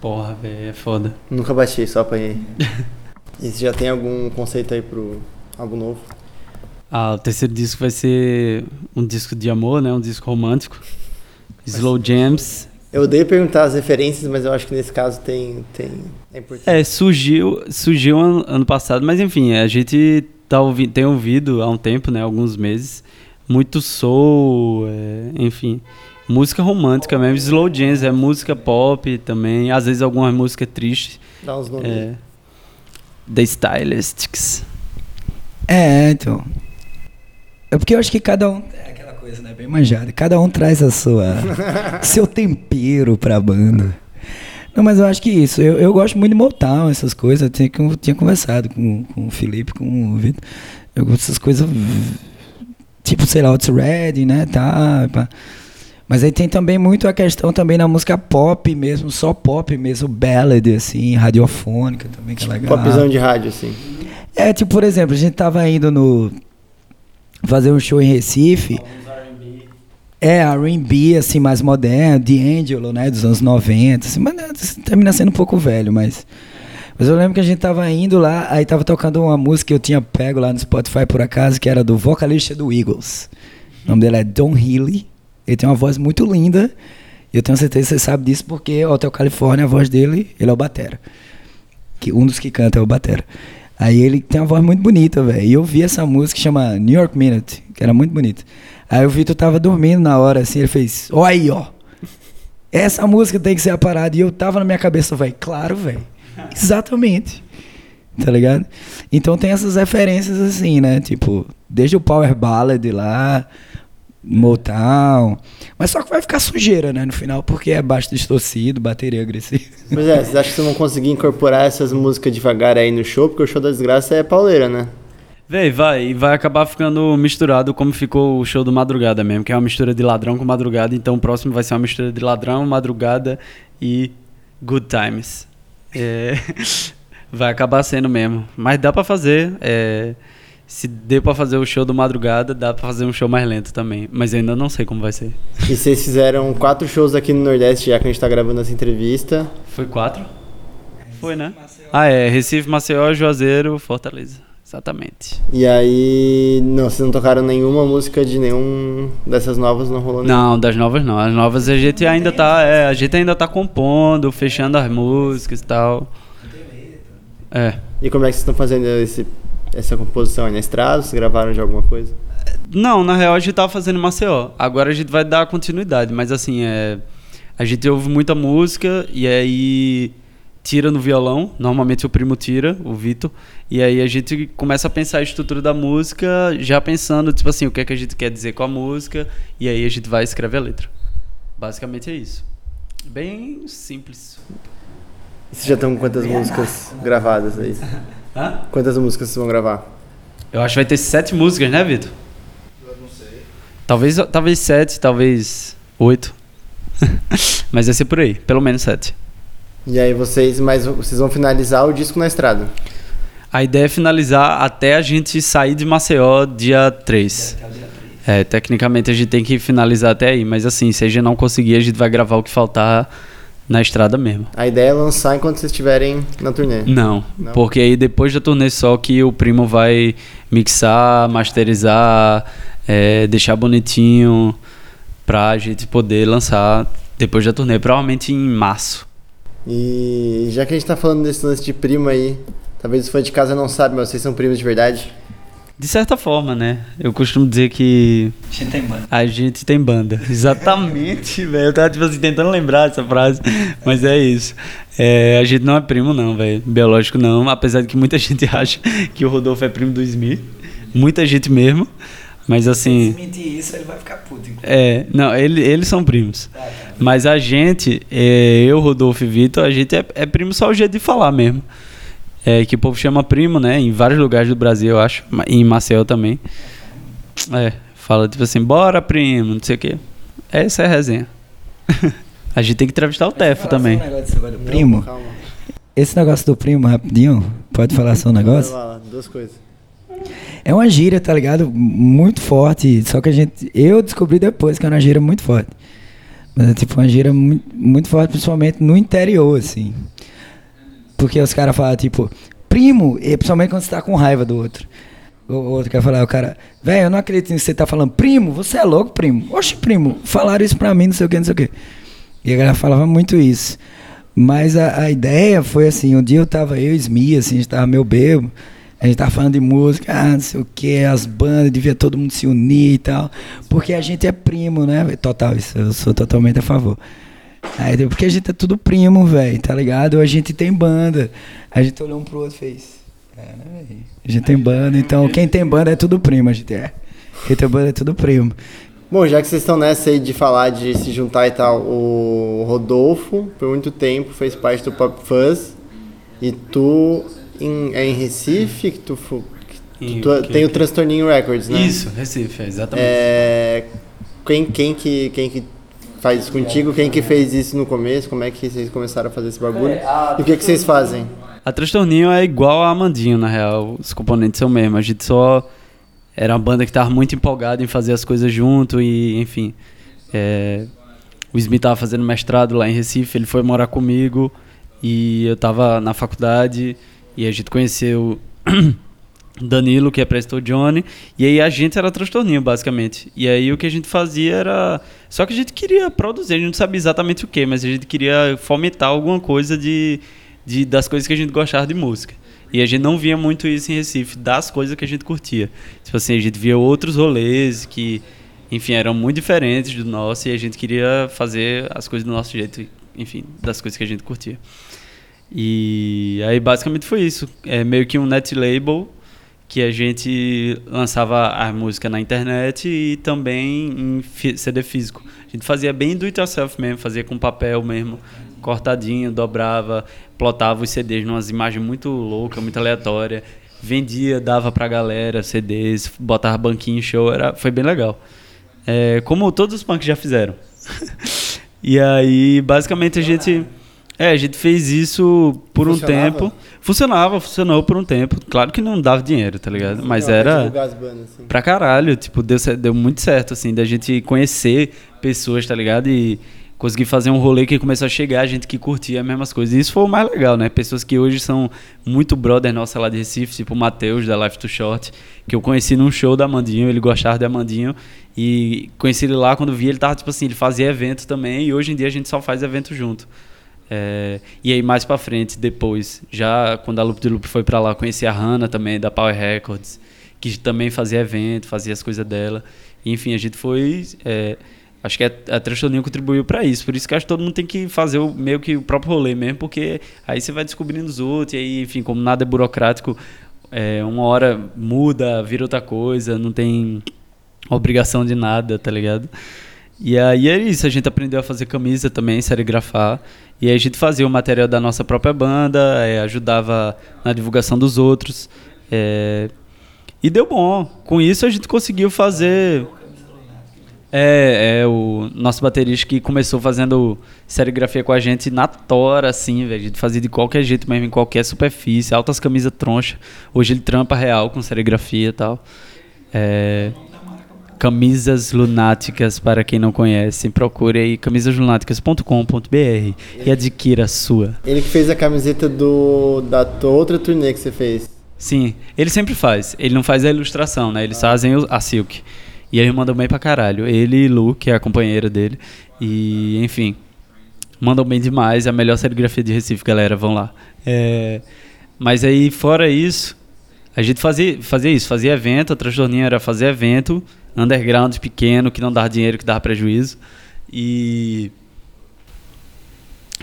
Porra, velho, é foda. Nunca bati, só apanhei. *laughs* e você já tem algum conceito aí pro álbum novo? Ah, o terceiro disco vai ser um disco de amor, né? Um disco romântico. Slow Jams. Eu odeio perguntar as referências, mas eu acho que nesse caso tem. tem é importante. É, surgiu, surgiu ano, ano passado, mas enfim, a gente tá ouvi, tem ouvido há um tempo, né? Alguns meses. Muito soul, é, enfim. Música romântica mesmo. Slow Jams é música pop também. Às vezes algumas músicas tristes. Dá uns nomes. É, The Stylistics. É, então. É porque eu acho que cada um. Coisa né? Bem manjada. Cada um traz a sua *laughs* seu tempero pra banda. Não, mas eu acho que isso. Eu, eu gosto muito de Motown, essas coisas. Eu tinha, eu tinha conversado com, com o Felipe, com o Vitor. Eu gosto dessas coisas. Tipo, sei lá, What's Ready, né? Tá, pá. Mas aí tem também muito a questão também na música pop mesmo, só pop mesmo, ballad, assim, radiofônica também, que é legal. Popzão de rádio, assim. É, tipo, por exemplo, a gente tava indo no. fazer um show em Recife. É, R&B, assim, mais moderno, D'Angelo, né, dos anos 90, assim, mas né, termina sendo um pouco velho, mas... Mas eu lembro que a gente tava indo lá, aí tava tocando uma música que eu tinha pego lá no Spotify por acaso, que era do vocalista do Eagles. O nome dele é Don Healy. Ele tem uma voz muito linda. Eu tenho certeza que você sabe disso porque Hotel California, a voz dele, ele é o Batera. Que um dos que canta é o Batera. Aí ele tem uma voz muito bonita, velho. E eu vi essa música que chama New York Minute, que era muito bonita. Aí o Vitor tava dormindo na hora, assim, ele fez, ó aí, ó. Essa música tem que ser a parada. E eu tava na minha cabeça, velho, claro, velho. Exatamente. Tá ligado? Então tem essas referências assim, né? Tipo, desde o Power Ballad lá, Motown. Mas só que vai ficar sujeira, né? No final, porque é baixo distorcido, bateria agressiva. Pois é, vocês acham que vocês vão conseguir incorporar essas músicas devagar aí no show? Porque o show da desgraça é pauleira, né? Véi, vai, e vai acabar ficando misturado como ficou o show do Madrugada mesmo, que é uma mistura de ladrão com madrugada, então o próximo vai ser uma mistura de ladrão, madrugada e good times. É, *laughs* vai acabar sendo mesmo. Mas dá pra fazer. é, se deu pra fazer o show do Madrugada, dá pra fazer um show mais lento também. Mas eu ainda não sei como vai ser. E vocês fizeram quatro shows aqui no Nordeste, já que a gente tá gravando essa entrevista. Foi quatro? Foi, né? Ah, é. Recife, Maceió, Juazeiro, Fortaleza. Exatamente. E aí. Não, vocês não tocaram nenhuma música de nenhum dessas novas, não rolou nenhum. Não, das novas não. As novas a gente ainda tá. É, a gente ainda tá compondo, fechando as músicas e tal. É. E como é que vocês estão fazendo esse, essa composição aí na estrada? Vocês gravaram de alguma coisa? Não, na real a gente tava fazendo em Maceió. Agora a gente vai dar continuidade, mas assim, é. A gente ouve muita música e aí tira no violão. Normalmente o primo tira, o Vitor. E aí a gente começa a pensar a estrutura da música, já pensando, tipo assim, o que é que a gente quer dizer com a música. E aí a gente vai escrever a letra. Basicamente é isso. Bem simples. E vocês já estão com quantas músicas gravadas aí? Hã? Quantas músicas vocês vão gravar? Eu acho que vai ter sete músicas, né, Vitor? Eu não sei. Talvez, talvez sete, talvez oito. *laughs* Mas vai ser por aí, pelo menos sete. E aí vocês, mas vocês vão finalizar o disco na estrada. A ideia é finalizar até a gente sair de Maceió dia 3. É, tecnicamente a gente tem que finalizar até aí, mas assim, se a gente não conseguir, a gente vai gravar o que faltar na estrada mesmo. A ideia é lançar enquanto vocês estiverem na turnê. Não, Não? porque aí depois da turnê só que o primo vai mixar, masterizar, é, deixar bonitinho pra gente poder lançar depois da turnê, provavelmente em março. E já que a gente tá falando desse lance de primo aí, talvez os fãs de casa não sabem, mas vocês são primos de verdade. De certa forma, né? Eu costumo dizer que A gente tem banda. A gente tem banda. *laughs* Exatamente, velho. Eu tava, tipo assim, tentando lembrar essa frase. Mas é isso. É, a gente não é primo, não, velho. Biológico, não. Apesar de que muita *laughs* gente acha que o Rodolfo é primo do Smith. Muita gente mesmo. Mas assim. Se mentir isso, ele vai ficar puto. inclusive. É, não, ele, eles são primos. Mas a gente, é, eu, Rodolfo e Vitor, a gente é, é primo só o jeito de falar mesmo. É, que o povo chama primo, né? Em vários lugares do Brasil, eu acho. ma- Em Maceió também. É, fala tipo assim, bora primo, não sei o quê. Essa é a resenha. *laughs* a gente tem que entrevistar o Tefo também. um primo. Não, calma. Esse negócio do primo, rapidinho, pode falar só um negócio? Lá, duas coisas. É uma gíria, tá ligado? Muito forte. Só que a gente. Eu descobri depois que é uma gíria muito forte. Mas é tipo uma gíria muito, muito forte, principalmente no interior, assim. Porque os caras falam, tipo, primo, e principalmente quando você tá com raiva do outro. O outro quer falar, o cara, velho, eu não acredito que você tá falando, primo, você é louco, primo. Oxe, primo, falaram isso pra mim, não sei o que, não sei o que. E a galera falava muito isso. Mas a, a ideia foi assim, um dia eu tava, eu e Smi, assim, a gente tava meio bebo, a gente tava falando de música, ah, não sei o que, as bandas, devia todo mundo se unir e tal. Porque a gente é primo, né? Total, isso, eu sou totalmente a favor. Aí, porque a gente é tudo primo, velho, tá ligado? A gente tem banda. A gente olhou um pro outro e fez. É, né? A gente tem banda, então quem tem banda é tudo primo, a gente é. Quem tem banda é tudo primo. Bom, já que vocês estão nessa aí de falar de se juntar e tal, o Rodolfo, por muito tempo, fez parte do Pop Fuzz. E tu em, é em Recife que tu, fu- que tu- quê? tem o Transtorninho Records, né? Isso, Recife, é, exatamente. É, quem, quem, que, quem que faz isso contigo? Quem que fez isso no começo? Como é que vocês começaram a fazer esse bagulho? E o que, que vocês fazem? A Transtorninho é igual a Amandinho, na real. Os componentes são o mesmo. A gente só era uma banda que tava muito empolgada em fazer as coisas junto e, enfim. é, o Smith tava fazendo mestrado lá em Recife, ele foi morar comigo e eu tava na faculdade e a gente conheceu Danilo, que apresentou Johnny, e aí a gente era transtorninho, basicamente. E aí o que a gente fazia era. Só que a gente queria produzir, a gente não sabia exatamente o que, mas a gente queria fomentar alguma coisa de, de, das coisas que a gente gostava de música. E a gente não via muito isso em Recife, das coisas que a gente curtia. Tipo assim, a gente via outros rolês que, enfim, eram muito diferentes do nosso e a gente queria fazer as coisas do nosso jeito, enfim, das coisas que a gente curtia. E aí basicamente foi isso. É meio que um net label que a gente lançava a música na internet e também em CD físico. A gente fazia bem do it yourself mesmo, fazia com papel mesmo, cortadinho, dobrava, plotava os CDs numas imagens muito loucas, muito aleatórias. Vendia, dava pra galera CDs, botava banquinho em show, era, foi bem legal. É, como todos os punks já fizeram. *laughs* e aí, basicamente, a gente. É, a gente fez isso por um tempo. Funcionava, funcionou por um tempo. Claro que não dava dinheiro, tá ligado? Mas Não, era as bandas, assim. pra caralho. Tipo, deu, deu muito certo, assim, da gente conhecer pessoas, tá ligado? E conseguir fazer um rolê que começou a chegar, gente que curtia as mesmas coisas. E isso foi o mais legal, né? Pessoas que hoje são muito brother nossa lá de Recife, tipo o Matheus, da Life to Short, que eu conheci num show da Amandinho, ele gostava de Amandinho. E conheci ele lá, quando vi, ele tava, tipo assim, ele fazia evento também. E hoje em dia a gente só faz evento junto. É, e aí mais pra frente, depois, já quando a Loop de Loop foi pra lá, conheci a Hannah também, da Power Records, que também fazia evento, fazia as coisas dela. Enfim, a gente foi. é, acho que a, a Transtorninho contribuiu pra isso. Por isso que acho que todo mundo tem que fazer o, meio que o próprio rolê mesmo, porque aí você vai descobrindo os outros, e aí, enfim, como nada é burocrático, é, uma hora muda, vira outra coisa, não tem obrigação de nada, tá ligado? E aí é isso, a gente aprendeu a fazer camisa também, serigrafar. E a gente fazia o material da nossa própria banda, é, ajudava na divulgação dos outros. é, e deu bom. Com isso a gente conseguiu fazer. É, é o nosso baterista que começou fazendo serigrafia com a gente na tora, assim, velho. A gente fazia de qualquer jeito mesmo, em qualquer superfície, altas camisas troncha. Hoje ele trampa real com serigrafia e tal. É, Camisas Lunáticas, para quem não conhece, procure aí camisaslunáticas.com.br e adquira a sua. Ele que fez a camiseta do, da outra turnê que você fez. Sim, ele sempre faz. Ele não faz a ilustração, né? Eles fazem o- a Silk. E ele mandam bem pra caralho. Ele e Lu, que é a companheira dele. E, enfim, mandam bem demais. É a melhor serigrafia de Recife, galera. Vão lá. É, mas aí, fora isso, a gente fazia, fazia isso. Fazia evento. A transtorninha era fazer evento. Underground pequeno, que não dava dinheiro, que dava prejuízo. E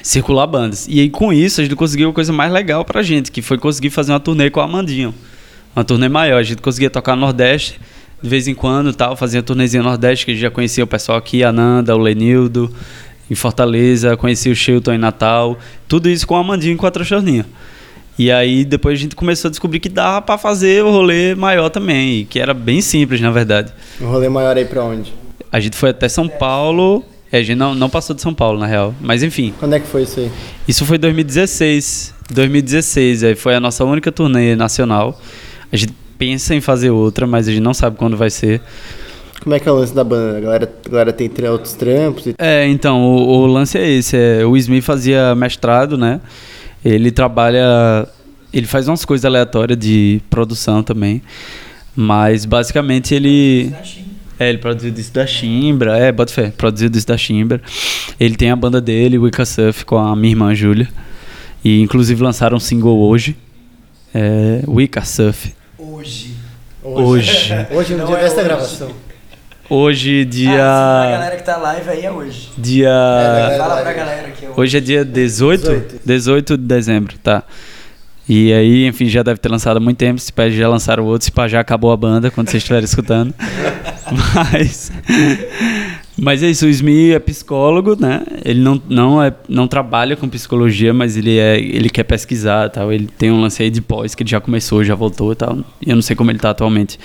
circular bandas. E aí com isso a gente conseguiu a coisa mais legal pra gente, que foi conseguir fazer uma turnê com a Amandinho. Uma turnê maior, a gente conseguia tocar no Nordeste de vez em quando, tal, fazia a turnezinha Nordeste, que a gente já conhecia o pessoal aqui, a Nanda, o Lenildo, em Fortaleza, conhecia o Chilton em Natal, tudo isso com a Amandinho e com a Transtorninha. E aí depois a gente começou a descobrir que dava pra fazer o rolê maior também, que era bem simples, na verdade. O rolê maior aí pra onde? A gente foi até São Paulo, é, a gente não, não passou de São Paulo, na real, mas enfim, Quando é que foi isso aí? isso foi 2016. 2016, aí foi a nossa única turnê nacional. A gente pensa em fazer outra, mas a gente não sabe quando vai ser. Como é que é o lance da banda? A galera, a galera tem outros trampos e É, então, o, o lance é esse. É, o Smith fazia mestrado, né? Ele trabalha. Ele faz umas coisas aleatórias de produção também. Mas basicamente ele. É, ele produziu disco da Chimbra, é, bota fé, produziu disco da Chimbra. Ele tem a banda dele, Wicca Surf, com a minha irmã Júlia. E inclusive lançaram um single hoje. É, Wicca Surf. Hoje. Hoje. Hoje, no Não dia é desta hoje. gravação. Hoje, dia. Ah, a galera que tá live aí é hoje. Dia. É, Fala pra galera que é hoje. Hoje é dia 18? 18. 18 de dezembro, tá. E aí, enfim, já deve ter lançado há muito tempo. Se pá, já lançaram outro, se pá, já acabou a banda quando vocês estiverem escutando. *laughs* Mas. Mas é isso, o Smi é psicólogo, né? Ele não, não, é, não trabalha com psicologia, mas ele, é, ele quer pesquisar tal. Ele tem um lance aí de pós que ele já começou, já voltou e tal. E eu não sei como ele tá atualmente.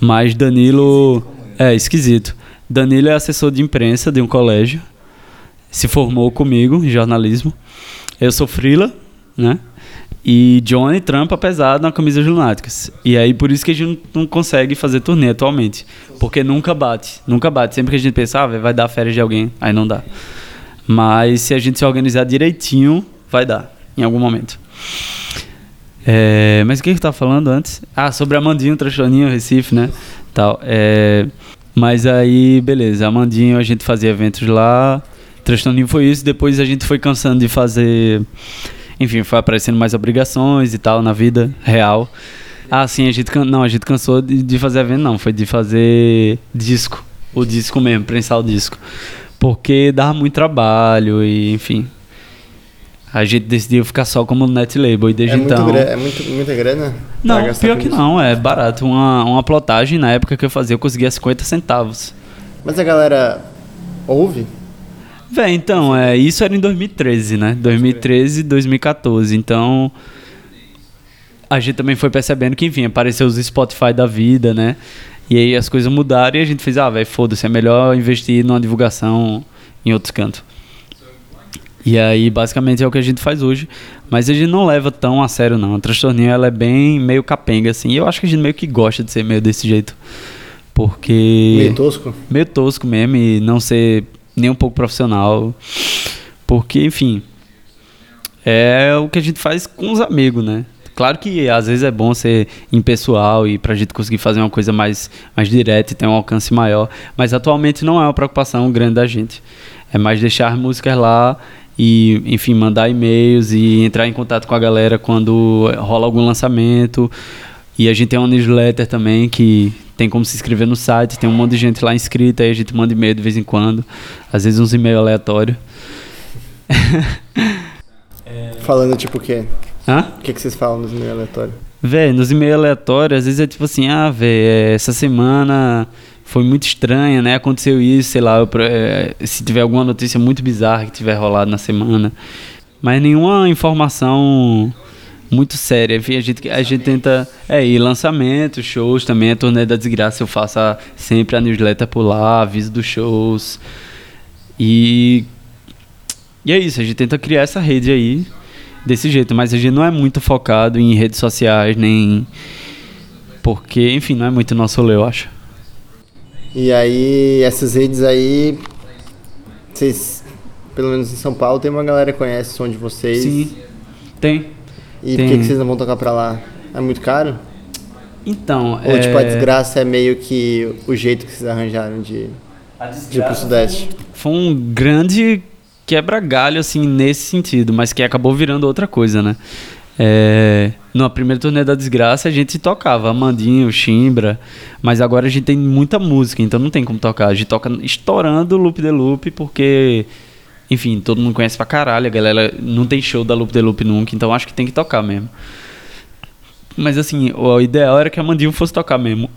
Mas Danilo. É, esquisito. Danilo é assessor de imprensa de um colégio. Se formou comigo em jornalismo. Eu sou Frila, né? E Johnny trampa pesado na camisa lunáticas. E aí por isso que a gente não consegue fazer turnê atualmente. Porque nunca bate. Nunca bate. Sempre que a gente pensa, ah, vai dar férias de alguém, aí não dá. Mas se a gente se organizar direitinho, vai dar. Em algum momento. É, mas o que eu estava falando antes? Ah, sobre Amandinho, Transtorninho, Recife, né? Tal. É, mas aí, beleza. Amandinho, a gente fazia eventos lá. Transtorninho foi isso. Depois a gente foi cansando de fazer enfim, foi aparecendo mais obrigações e tal na vida real. Ah, sim, a gente não, a gente cansou de, de fazer evento, não, foi de fazer disco, o disco mesmo, prensar o disco. Porque dava muito trabalho e, enfim. A gente decidiu ficar só como net label e desde é muito então. é muito, muita grana? Não, pior que isso? não, é barato. Uma, uma plotagem na época que eu fazia, eu conseguia 50 centavos. Mas a galera ouve? Vé, então, é, isso era em 2013, né? 2013, 2014. Então, a gente também foi percebendo que, enfim, apareceu os Spotify da vida, né? E aí as coisas mudaram e a gente fez, ah, velho, foda-se, é melhor investir numa divulgação em outros cantos. E aí, basicamente, é o que a gente faz hoje. Mas a gente não leva tão a sério, não. A transtorninho, ela é bem meio capenga, assim. E eu acho que a gente meio que gosta de ser meio desse jeito. Porque... Meio tosco? Meio tosco mesmo e não ser nem um pouco profissional. Porque, enfim, é o que a gente faz com os amigos, né? Claro que às vezes é bom ser impessoal e pra gente conseguir fazer uma coisa mais, mais direta e ter um alcance maior. Mas atualmente não é uma preocupação grande da gente. É mais deixar músicas lá e, enfim, mandar e-mails e entrar em contato com a galera quando rola algum lançamento. E a gente tem uma newsletter também que tem como se inscrever no site, tem um monte de gente lá inscrita, aí a gente manda e-mail de vez em quando, às vezes uns e-mails aleatórios. *laughs* Falando tipo o quê? Hã? O que, que vocês falam nos e-mails aleatórios? Véi, nos e-mails aleatórios, às vezes é tipo assim, ah, véi, essa semana foi muito estranha, né? Aconteceu isso, sei lá, eu, é, se tiver alguma notícia muito bizarra que tiver rolado na semana. Mas nenhuma informação muito séria. Enfim, a gente, a gente tenta. É, e lançamentos, shows também, a turnê da desgraça eu faço a, sempre a newsletter por lá, aviso dos shows. E. E é isso, a gente tenta criar essa rede aí desse jeito, mas a gente não é muito focado em redes sociais, nem. Porque, enfim, não é muito nosso rolê, eu acho. E aí, essas redes aí, vocês, pelo menos em São Paulo, tem uma galera que conhece o som de vocês. Sim, tem. E Tem... por que, que vocês não vão tocar pra lá? É muito caro? Então, Ou é... tipo, a desgraça é meio que o jeito que vocês arranjaram de, de ir pro Sudeste? Foi um grande quebra-galho, assim, nesse sentido, mas que acabou virando outra coisa, né? É, na primeira turnê da Desgraça a gente tocava Amandinho, Chimbra, mas agora a gente tem muita música, então não tem como tocar. A gente toca estourando loop de loop, porque enfim, todo mundo conhece pra caralho, a galera não tem show da Loop de Loop nunca, então acho que tem que tocar mesmo. Mas assim, o ideal era que a Mandinho fosse tocar mesmo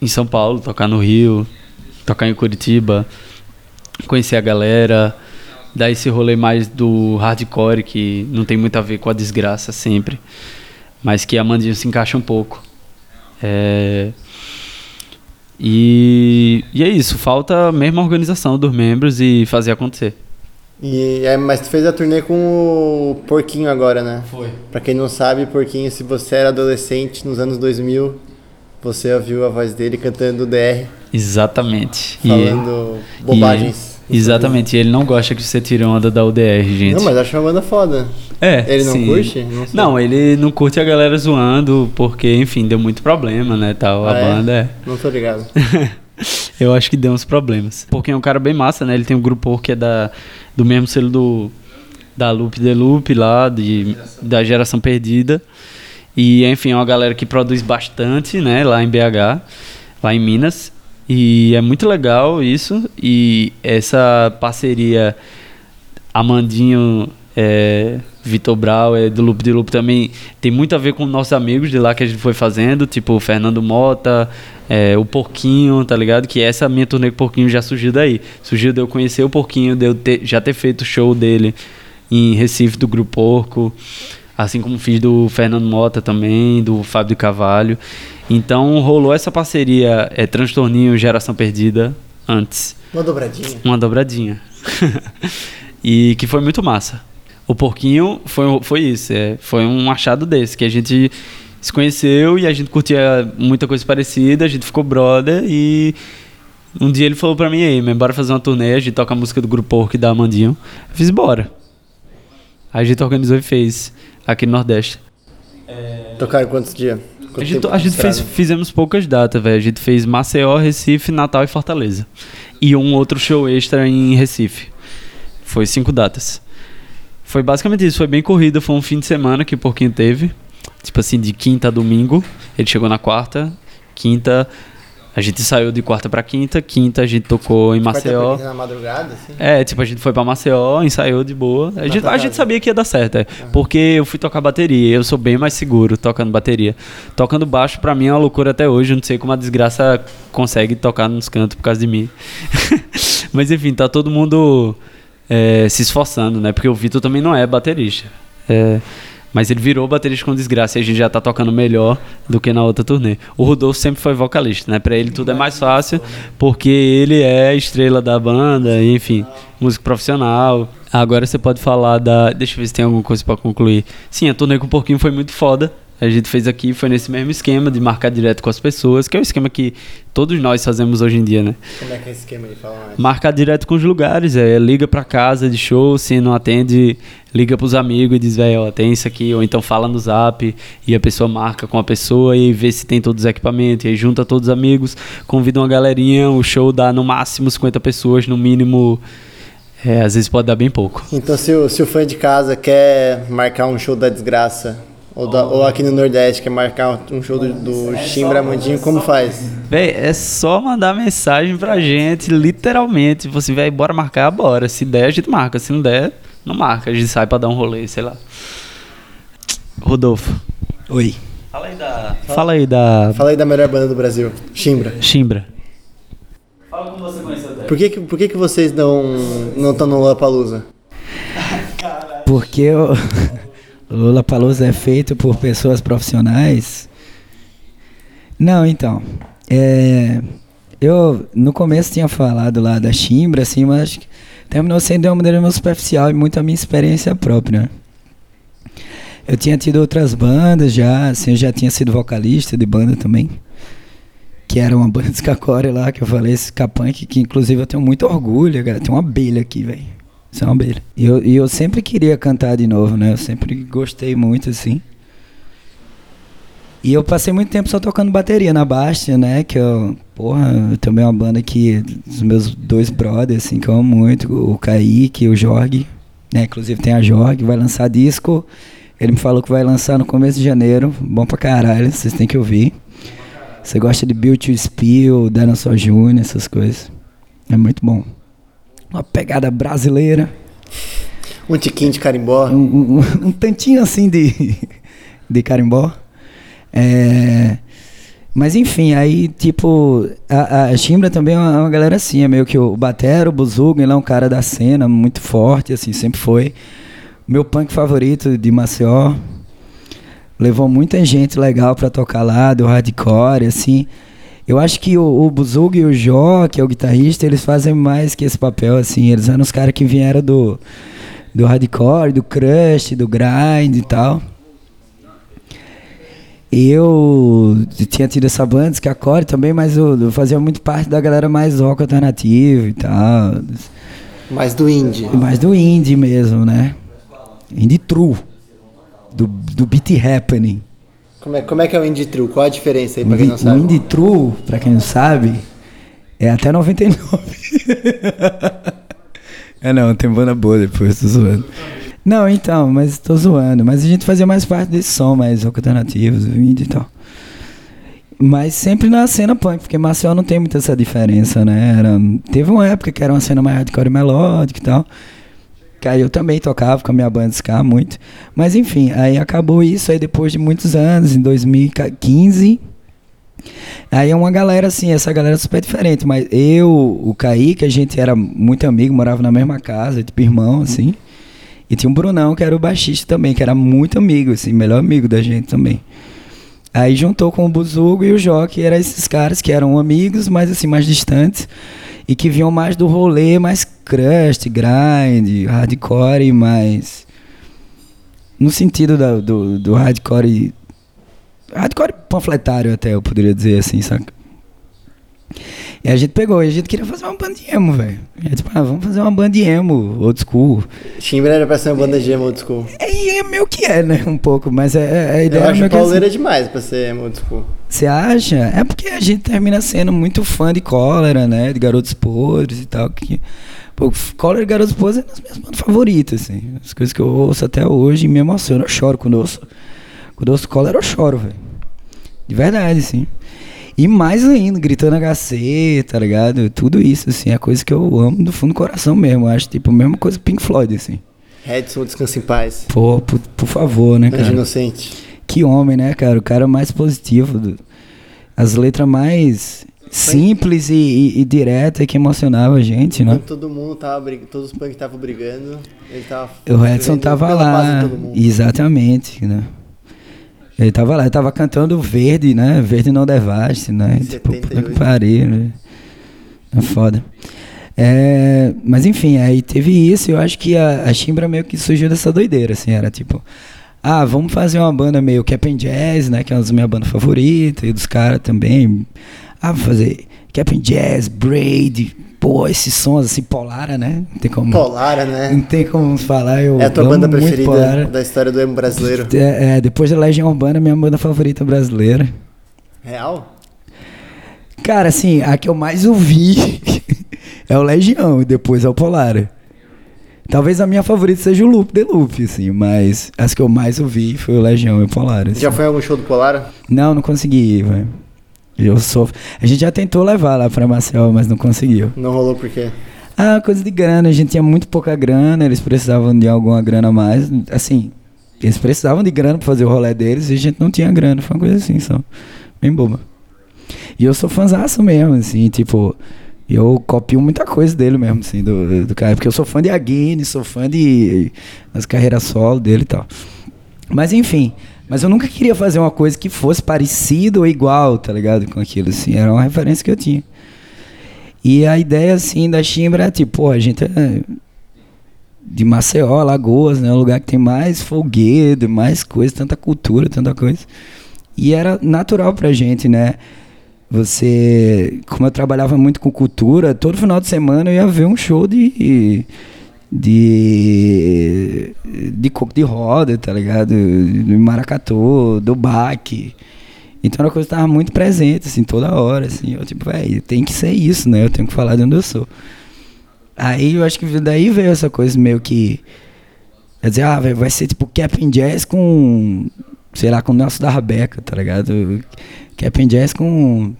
em São Paulo, tocar no Rio, tocar em Curitiba, conhecer a galera, dar esse rolê mais do hardcore que não tem muito a ver com a desgraça sempre, mas que a Mandinho se encaixa um pouco. É... E, e é isso, falta a organização dos membros e fazer acontecer. E, é, mas tu fez a turnê com o Porquinho agora, né? Foi. Pra quem não sabe, Porquinho, se você era adolescente nos anos 2000, você ouviu a voz dele cantando DR. Exatamente. Falando e, bobagens. Exatamente, e ele não gosta que você tire onda da UDR, gente. Não, mas acho uma banda foda. É. Ele não sim. curte? Não, não, ele não curte a galera zoando, porque, enfim, deu muito problema, né? Tal. Ah, a é? banda é. Não tô ligado. *laughs* Eu acho que deu uns problemas. Porque é um cara bem massa, né? Ele tem um grupo que é da, do mesmo selo do, da Loop de Loop lá, de, da Geração Perdida. E, enfim, é uma galera que produz bastante, né? Lá em BH, lá em Minas. E é muito legal isso. E essa parceria Amandinho é, Vitor Brau, é do Loop de Loop também tem muito a ver com nossos amigos de lá que a gente foi fazendo, tipo o Fernando Mota, é, o Porquinho, tá ligado? Que essa minha turnê com o Porquinho já surgiu daí. Surgiu de eu conhecer o Porquinho, de eu ter, já ter feito o show dele em Recife do Grupo Porco, assim como fiz do Fernando Mota também, do Fábio Cavalho. Então rolou essa parceria é, Transtorninho Geração Perdida antes. Uma dobradinha. Uma dobradinha. *laughs* e que foi muito massa. O Porquinho foi, foi isso, é, foi um achado desse, que a gente se conheceu e a gente curtia muita coisa parecida, a gente ficou brother e um dia ele falou pra mim, aí, bora fazer uma turnê, a gente toca a música do Grupo Porco da Amandinho. Eu fiz, bora. Aí a gente organizou e fez, aqui no Nordeste. Tocaram quantos dias? A gente, a gente fez, fizemos poucas datas, velho. A gente fez Maceió, Recife, Natal e Fortaleza. E um outro show extra em Recife. Foi cinco datas. Foi basicamente isso, foi bem corrido, foi um fim de semana que o Porquinho teve. Tipo assim, de quinta a domingo. Ele chegou na quarta, quinta. A gente saiu de quarta pra quinta, quinta a gente tocou em Maceió. Na madrugada, assim? É, tipo, a gente foi pra Maceió, ensaiou de boa. A gente, a gente sabia que ia dar certo, é. Porque eu fui tocar bateria, eu sou bem mais seguro tocando bateria. Tocando baixo, pra mim, é uma loucura até hoje. Eu não sei como a desgraça consegue tocar nos cantos por causa de mim. *laughs* Mas enfim, tá todo mundo é, se esforçando, né? Porque o Vitor também não é baterista. É, mas ele virou baterista com desgraça e a gente já tá tocando melhor do que na outra turnê. O Rodolfo sempre foi vocalista, né? Pra ele tudo é mais fácil, porque ele é estrela da banda, enfim, músico profissional. Agora você pode falar da. Deixa eu ver se tem alguma coisa pra concluir. Sim, a turnê com o Porquinho foi muito foda. A gente fez aqui, foi nesse mesmo esquema de marcar direto com as pessoas, que é o esquema que todos nós fazemos hoje em dia, né? Como é que é esse esquema aí? Fala mais. Marcar direto com os lugares, é, liga pra casa de show, se não atende, liga pros amigos e diz, velho, ó, tem isso aqui, ou então fala no zap e a pessoa marca com a pessoa e vê se tem todos os equipamentos, e aí junta todos os amigos, convida uma galerinha, o show dá no máximo 50 pessoas, no mínimo, é, às vezes pode dar bem pouco. Então, se o, se o fã de casa quer marcar um show da desgraça, ou, da- ou aqui no Nordeste quer marcar um show do, do Chimbra Amandinho, como faz? Véi, é só mandar mensagem pra gente, literalmente. Você vai, bora marcar, bora. Se der, a gente marca. Se não der, não marca. A gente sai pra dar um rolê, sei lá. Rodolfo, Oi. fala aí da. Fala aí da. Fala aí da melhor banda do Brasil, Chimbra. Chimbra. Fala como você conheceu dela. Por que, que, por que, que vocês não não estão no Lollapalooza? Porque o *laughs* Lula Palusa é feito por pessoas profissionais. Não, então. É, eu no começo tinha falado lá da Chimbra, assim, mas acho que terminou sendo de uma maneira meio superficial e muito a minha experiência própria. Eu tinha tido outras bandas já, assim, eu já tinha sido vocalista de banda também. Que era uma banda de *laughs* Skacore lá, que eu falei, esse K-Punk, que inclusive eu tenho muito orgulho, cara. Tem uma abelha aqui, velho. Isso é abelha. E eu, e eu sempre queria cantar de novo, né? Eu sempre gostei muito, assim. E eu passei muito tempo só tocando bateria na Bastia, né? Que eu, porra, eu também uma banda que, dos meus dois brothers, assim, que eu amo muito, o Kaique e o Jorge, né? Inclusive tem a Jorge, vai lançar disco. Ele me falou que vai lançar no começo de janeiro. Bom pra caralho, vocês têm que ouvir. Você gosta de Build to Spill, Dinosaur Jr., essas coisas. É muito bom. Uma pegada brasileira. Um tiquinho de carimbó. Um, um- um tantinho assim de, *laughs* de carimbó. É, mas enfim, aí tipo, a, a Chimbra também é uma, uma galera assim, é meio que o Batero, o Buzuga, ele é um cara da cena muito forte, assim, sempre foi. Meu punk favorito de Maceió. Levou muita gente legal pra tocar lá, do hardcore, assim. Eu acho que o, o Buzug e o Jó, que é o guitarrista, eles fazem mais que esse papel, assim. Eles eram os caras que vieram do, do hardcore, do crush, do grind e tal. Eu tinha tido essa banda, Skacore também, mas eu, eu fazia muito parte da galera mais rock alternativo e tal. Mais do indie. Mais do indie mesmo, né? Indie true. Do, do beat happening. Como é, como é que é o indie true? Qual a diferença aí, pra O quem não sabe? O indie true, pra quem não sabe, é até 99. *laughs* é não, tem banda boa depois, tô zoando. Não, então, mas tô zoando. Mas a gente fazia mais parte desse som, mais rock alternativo, indie e tal. Mas sempre na cena punk, porque Maceió não tem muita essa diferença, né? Era, teve uma época que era uma cena mais hardcore melódica e tal. Música, eu também tocava com a minha banda ska muito. Mas enfim, aí acabou isso, aí depois de muitos anos, em 2015, aí é uma galera assim, essa galera super diferente, mas eu, o Kaique, a gente era muito amigo, morava na mesma casa, tipo irmão, assim. E tinha um Brunão, que era o baixista também, que era muito amigo, assim, melhor amigo da gente também. Aí juntou com o Buzugo e o Jó, que eram esses caras que eram amigos, mas assim, mais distantes. E que vinham mais do rolê, mais crust, grind, hardcore, mais. No sentido da, do, do hardcore. Hardcore panfletário, até eu poderia dizer assim, saca? E a gente pegou, e a gente queria fazer uma banda de emo, velho. E tipo, ah, vamos fazer uma banda de emo, old school. Chimbra era pra ser uma banda de emo old school. É, é meio que é, né? Um pouco, mas é, é a ideia Eu é acho pauleira assim. demais pra ser emo old school. Você acha? É porque a gente termina sendo muito fã de Cólera, né? De Garotos Podres e tal. Que, pô, Cólera e Garotos Podres é das minhas bandas favoritas, assim. As coisas que eu ouço até hoje me emocionam. Eu choro quando eu ouço. Quando eu ouço Cólera, eu choro, velho. De verdade, assim. E mais ainda, gritando HC, tá ligado? Tudo isso, assim, é coisa que eu amo do fundo do coração mesmo. Eu acho, tipo, a mesma coisa Pink Floyd, assim. Redson, descansa em paz. Pô, por, por favor, né, Anjo cara? inocente. Que homem, né, cara? O cara mais positivo. do- As letras mais simples e, e, e diretas que emocionavam a gente, né? Todo mundo tava brigando, todos os punk estavam brigando, ele tava. O vivendo tava lá. Exatamente, né? Ele tava lá, ele tava cantando verde, né? Verde não devaste, né? Tipo, puta que 78. pariu, né? É foda. É, mas enfim, aí teve isso, eu acho que a, a Chimbra meio que surgiu dessa doideira, assim, era tipo, ah, vamos fazer uma banda meio Cap'n Jazz, né, que é uma das minhas bandas favoritas, e dos caras também, ah, vamos fazer Cap'n Jazz, Braid, pô, esses sons assim, Polara, né, não tem como, Polara, né? não tem como falar, eu É a tua banda preferida da história do emo brasileiro. É, é, depois da Legião Urbana, minha banda favorita brasileira. Real? Cara, assim, a que eu mais ouvi *laughs* é o Legião e depois é o Polara. Talvez a minha favorita seja o Loop de Loop, assim, mas as que eu mais ouvi foi o Legião e o Polara. assim. Já foi algum show do Polara? Não, não consegui velho. Eu sou. A gente já tentou levar lá pra Marcel, mas não conseguiu. Não rolou por quê? Ah, coisa de grana. A gente tinha muito pouca grana, eles precisavam de alguma grana a mais. Assim, eles precisavam de grana pra fazer o rolê deles e a gente não tinha grana. Foi uma coisa assim, só. Bem boba. E eu sou fãzaço mesmo, assim, tipo. Eu copio muita coisa dele mesmo, assim, do, do cara. Porque eu sou fã de Aguine, sou fã de. das carreiras solo dele e tal. Mas enfim. Mas eu nunca queria fazer uma coisa que fosse parecido ou igual, tá ligado? Com aquilo, assim. Era uma referência que eu tinha. E a ideia, assim, da Chimbra é tipo, pô, a gente é de Maceió, Lagoas, né? Um lugar que tem mais folguedo, mais coisa, tanta cultura, tanta coisa. E era natural pra gente, né? Você, como eu trabalhava muito com cultura, todo final de semana eu ia ver um show de de de coco de roda, tá ligado? Do maracatu, do baque. Então era uma coisa que tava muito presente, assim, toda hora, assim. Eu, tipo, velho, tem que ser isso, né? Eu tenho que falar de onde eu sou. Aí eu acho que daí veio essa coisa meio que. Quer dizer, ah, véio, vai ser tipo Cap'n Jazz com. Sei lá, com o Nelson da Rabeca, tá ligado? Cap'n Jazz com.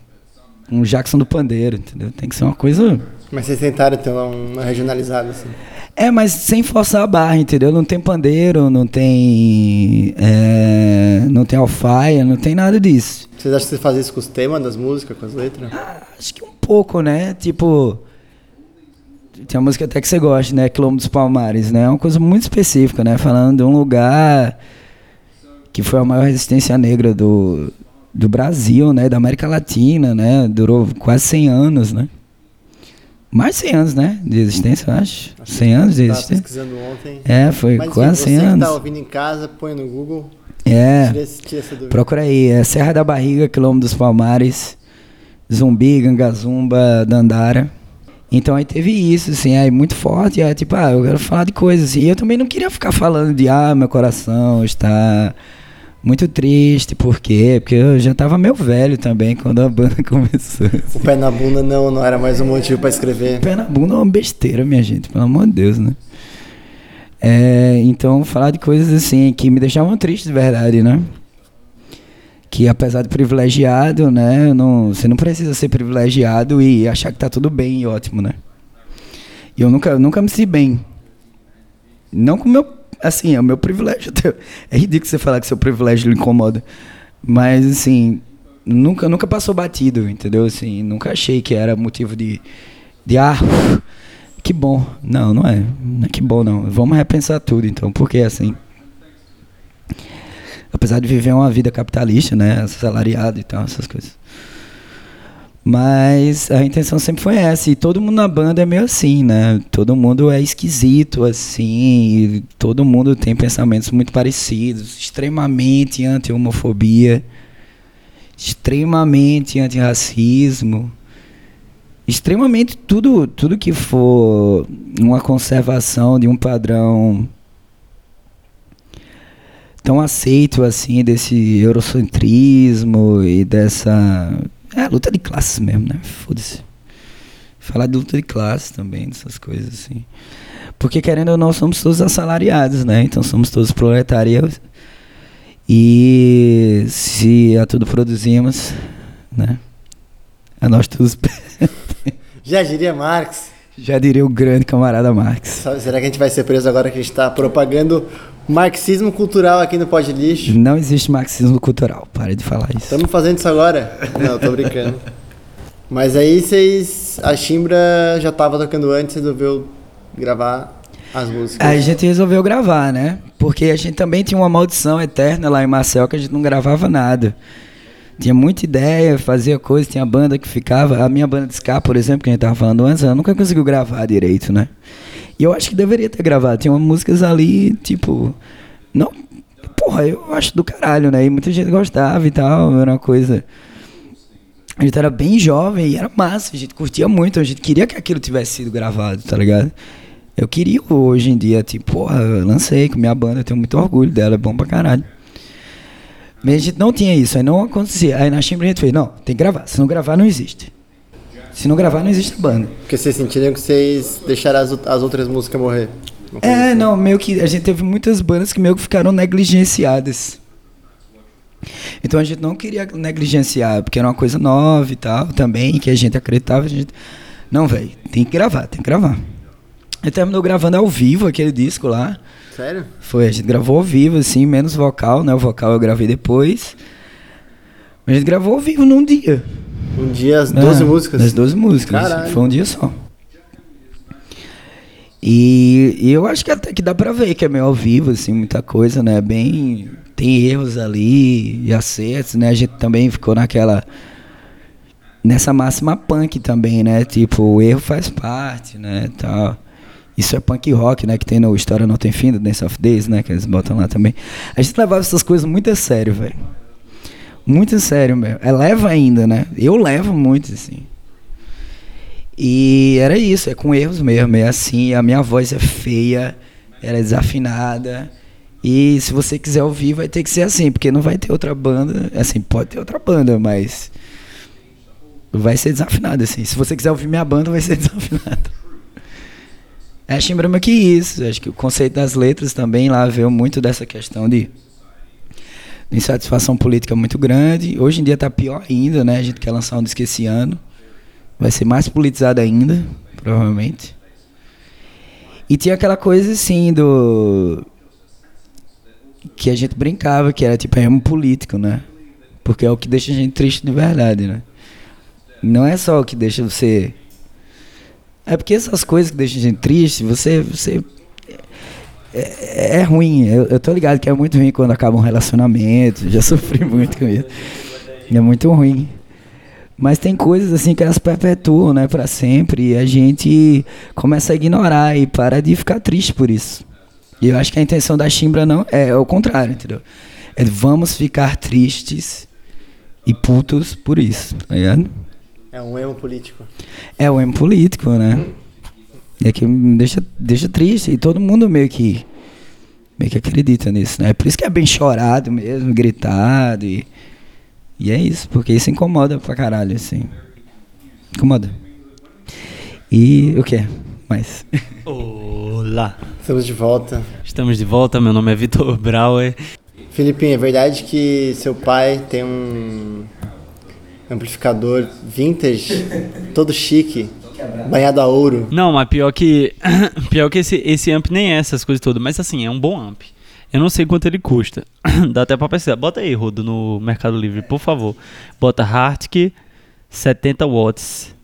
Um Jackson do Pandeiro, entendeu? Tem que ser uma coisa. Mas vocês tentaram ter uma regionalizada, assim. É, mas sem forçar a barra, entendeu? Não tem pandeiro, não tem. é, não tem alfaia, não tem nada disso. Vocês acham que você faz isso com os temas das músicas, com as letras? Acho que um pouco, né? Tipo. Tem uma música até que você gosta, né? Quilombo dos Palmares, né? É uma coisa muito específica, né? Falando de um lugar que foi a maior resistência negra do, do Brasil, né? Da América Latina, né? Durou quase 100 anos, né? Mais de 100 anos, né? De existência, eu acho. 100 anos de existência. pesquisando ontem. É, foi Mas quase enfim, 100 você que anos. tá ouvindo em casa, põe no Google. É. Tira, esse- tira essa dúvida. Procura aí, é Serra da Barriga, Quilombo dos Palmares, Zumbi, Gangazumba, Dandara. Então aí teve isso, assim, aí muito forte, aí tipo, ah, eu quero falar de coisas, assim. E eu também não queria ficar falando de, ah, meu coração está muito triste, por quê? Porque eu já tava meio velho também quando a banda *laughs* começou. O pé na bunda não, não era mais um motivo pra escrever. Pé na bunda é uma besteira, minha gente, pelo amor de Deus, né? É, então, falar de coisas assim que me deixavam triste de verdade, né? Que apesar de privilegiado, né? Não, você não precisa ser privilegiado e achar que tá tudo bem e ótimo, né? E eu nunca, nunca me senti bem. Não com o meu. Assim, é o meu privilégio. *laughs* É ridículo você falar que seu privilégio lhe incomoda. Mas, assim, nunca, nunca passou batido, entendeu? Assim, nunca achei que era motivo de. de ah, que bom. Não, não é. Não é que bom, não. Vamos repensar tudo, então. Porque, assim. Apesar de viver uma vida capitalista, né? Assalariado e tal, essas coisas. Mas a intenção sempre foi essa. E todo mundo na banda é meio assim, né? Todo mundo é esquisito, assim. todo mundo tem pensamentos muito parecidos. Extremamente anti-homofobia. Extremamente anti-racismo. Extremamente tudo, tudo que for uma conservação de um padrão tão aceito assim desse eurocentrismo e dessa é, luta de classes mesmo, né? Foda-se. Falar de luta de classes também, dessas coisas assim. Porque querendo ou não, somos todos assalariados, né? Então somos todos proletários. E se a tudo produzimos, né? A nós todos. *laughs* Já diria Marx. Já diria o grande camarada Marx. Será que a gente vai ser preso agora que a gente está propagando marxismo cultural aqui no Pode Lixo? Não existe marxismo cultural, pare de falar isso. Estamos fazendo isso agora? Não, tô brincando. Mas aí vocês. A Chimbra já estava tocando antes, resolveu gravar as músicas. Aí a gente resolveu gravar, né? Porque a gente também tinha uma maldição eterna lá em Marcel que a gente não gravava nada tinha muita ideia, fazia coisa, tinha banda que ficava. A minha banda de ska, por exemplo, que a gente tava falando antes, ela nunca conseguiu gravar direito, né? E eu acho que deveria ter gravado. Tinha músicas ali, tipo. Não. Porra, eu acho do caralho, né? E muita gente gostava e tal. Era uma coisa. A gente era bem jovem e era massa, a gente curtia muito, a gente queria que aquilo tivesse sido gravado, tá ligado? Eu queria hoje em dia, tipo, porra, lancei com minha banda, eu tenho muito orgulho dela, é bom pra caralho. Mas a gente não tinha isso, aí não acontecia. Aí na Chimbra a gente fez, não, tem que gravar. Se não gravar, não existe. Se não gravar, não existe banda. Porque vocês sentiram que vocês deixaram as, as outras músicas morrer? Não é, assim. não, meio que a gente teve muitas bandas que meio que ficaram negligenciadas. Então a gente não queria negligenciar, porque era uma coisa nova e tal, também, que a gente acreditava. A gente... Não, velho, tem que gravar, tem que gravar. Ele terminou gravando ao vivo aquele disco lá. Sério? Foi, a gente gravou ao vivo, assim, menos vocal, né? O vocal eu gravei depois. A gente gravou ao vivo num dia. Um dia, as 12 é, músicas? As 12 músicas. Caralho. Foi um dia só. E, e, eu acho que até que dá pra ver que é meio ao vivo, assim, muita coisa, né? Bem. Tem erros ali e acertos, né? A gente também ficou naquela. Nessa máxima punk também, né? Tipo, o erro faz parte, né? Tal. Isso é punk rock, né? Que tem no História Não Tem Fim, do Dance of Days, né? Que eles botam lá também. A gente levava essas coisas muito a sério, velho. Muito a sério mesmo. É leva ainda, né? Eu levo muito, assim. E era isso, é com erros mesmo. É assim, a minha voz é feia, ela é desafinada. E se você quiser ouvir, vai ter que ser assim, porque não vai ter outra banda. Assim, pode ter outra banda, mas. Vai ser desafinado, assim. Se você quiser ouvir minha banda, vai ser *laughs* desafinado. É a Chimbrama que isso. Acho que o conceito das letras também lá veio muito dessa questão de, insatisfação política muito grande. Hoje em dia está pior ainda, né? A gente quer lançar um disco esse ano. Vai ser mais politizado ainda, provavelmente. E tinha aquela coisa assim do. Que a gente brincava, que era tipo remo político, né? Porque é o que deixa a gente triste de verdade, né? Não é só o que deixa você é porque essas coisas que deixam a gente triste, você. você é, é ruim. Eu, eu tô ligado que é muito ruim quando acaba um relacionamento. *laughs* Já sofri muito com isso. É muito ruim. Mas tem coisas assim que elas perpetuam, né, para sempre. E a gente começa a ignorar e para de ficar triste por isso. E eu acho que a intenção da Chimbra não é, é o contrário, entendeu? É vamos ficar tristes e putos por isso, tá ligado? É um emo político. É um emo político, né? É que me deixa, deixa triste. E todo mundo meio que, meio que acredita nisso, né? Por isso que é bem chorado mesmo, gritado. E, e é isso, porque isso incomoda pra caralho, assim. Incomoda. E o que mais? *laughs* Olá. Estamos de volta. Estamos de volta, meu nome é Vitor Brauer. Filipinho, é verdade que seu pai tem um amplificador vintage, todo chique, Banhado a ouro. Não, mas pior que. *coughs* pior que esse, esse amp nem é essas coisas todas. Mas assim, é um bom amp. Eu não sei quanto ele custa. *coughs* Dá até pra pesquisar. Bota aí, Rodo, no Mercado Livre, por favor. Bota Hartke 70 watts.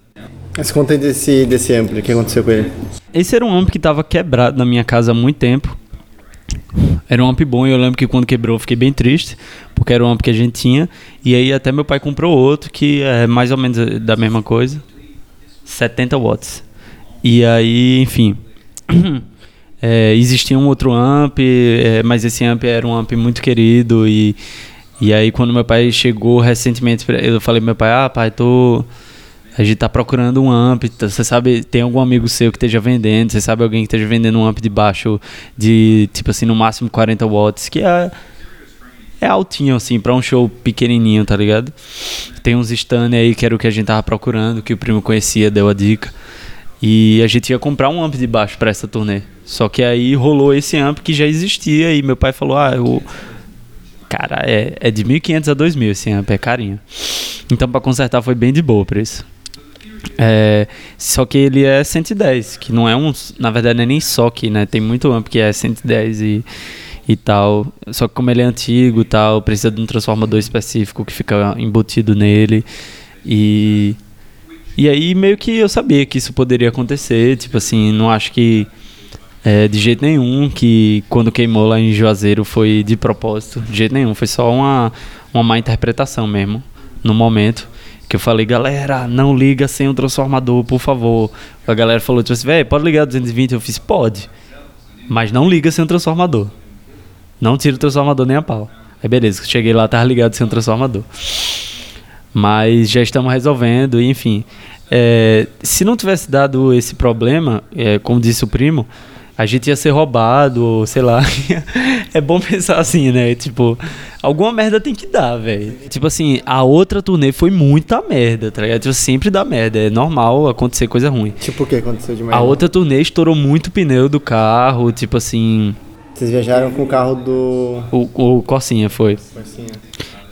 Mas conta aí desse, desse amplo, o que aconteceu com ele? Esse era um amp que tava quebrado na minha casa há muito tempo. Era um amp bom e eu lembro que quando quebrou eu fiquei bem triste, porque era um amp que a gente tinha. E aí até meu pai comprou outro que é mais ou menos da mesma coisa. 70 watts. E aí, enfim. *clears throat* É, existia um outro amp, é, mas esse amp era um amp muito querido. E, e aí, quando meu pai chegou recentemente, eu falei pro meu pai: Ah, pai, tô. A gente tá procurando um amp. tá- Você sabe, tem algum amigo seu que esteja vendendo? Você sabe alguém que esteja vendendo um amp de baixo de, tipo assim, no máximo 40 watts? Que é, é altinho, assim, pra um show pequenininho, tá ligado? Tem uns stand aí que era o que a gente tava procurando, que o primo conhecia, deu a dica. E a gente ia comprar um amp de baixo pra essa turnê. Só que aí rolou esse amp que já existia e meu pai falou: Ah, eu. Cara, é, é de 1.500 a 2.000 esse amp, é carinho. Então pra consertar foi bem de boa o preço. É, só que ele é 110, que não é um. Na verdade, não é nem só que, né? Tem muito amp que é 110 e, e tal. Só que como ele é antigo tal, precisa de um transformador específico que fica embutido nele. E. E aí meio que eu sabia que isso poderia acontecer. Tipo assim, não acho que. é, de jeito nenhum que quando queimou lá em Juazeiro foi de propósito. De jeito nenhum. Foi só uma, uma má interpretação mesmo. No momento. Que eu falei, galera, não liga sem o transformador, por favor. A galera falou, tipo assim, velho, pode ligar 220? Eu fiz, pode. Mas não liga sem o transformador. Não tira o transformador nem a pau. Aí beleza, cheguei lá, tava ligado sem o transformador. Mas já estamos resolvendo, enfim. É, se não tivesse dado esse problema, é, como disse o primo, a gente ia ser roubado, ou sei lá. *laughs* é bom pensar assim, né? Tipo, alguma merda tem que dar, velho. Tipo assim, a outra turnê foi muita merda, tá ligado? Tipo, sempre dá merda. É normal acontecer coisa ruim. Tipo o que aconteceu de merda? A outra turnê estourou muito o pneu do carro, tipo assim. Vocês viajaram com o carro do... O, o Corsinha foi.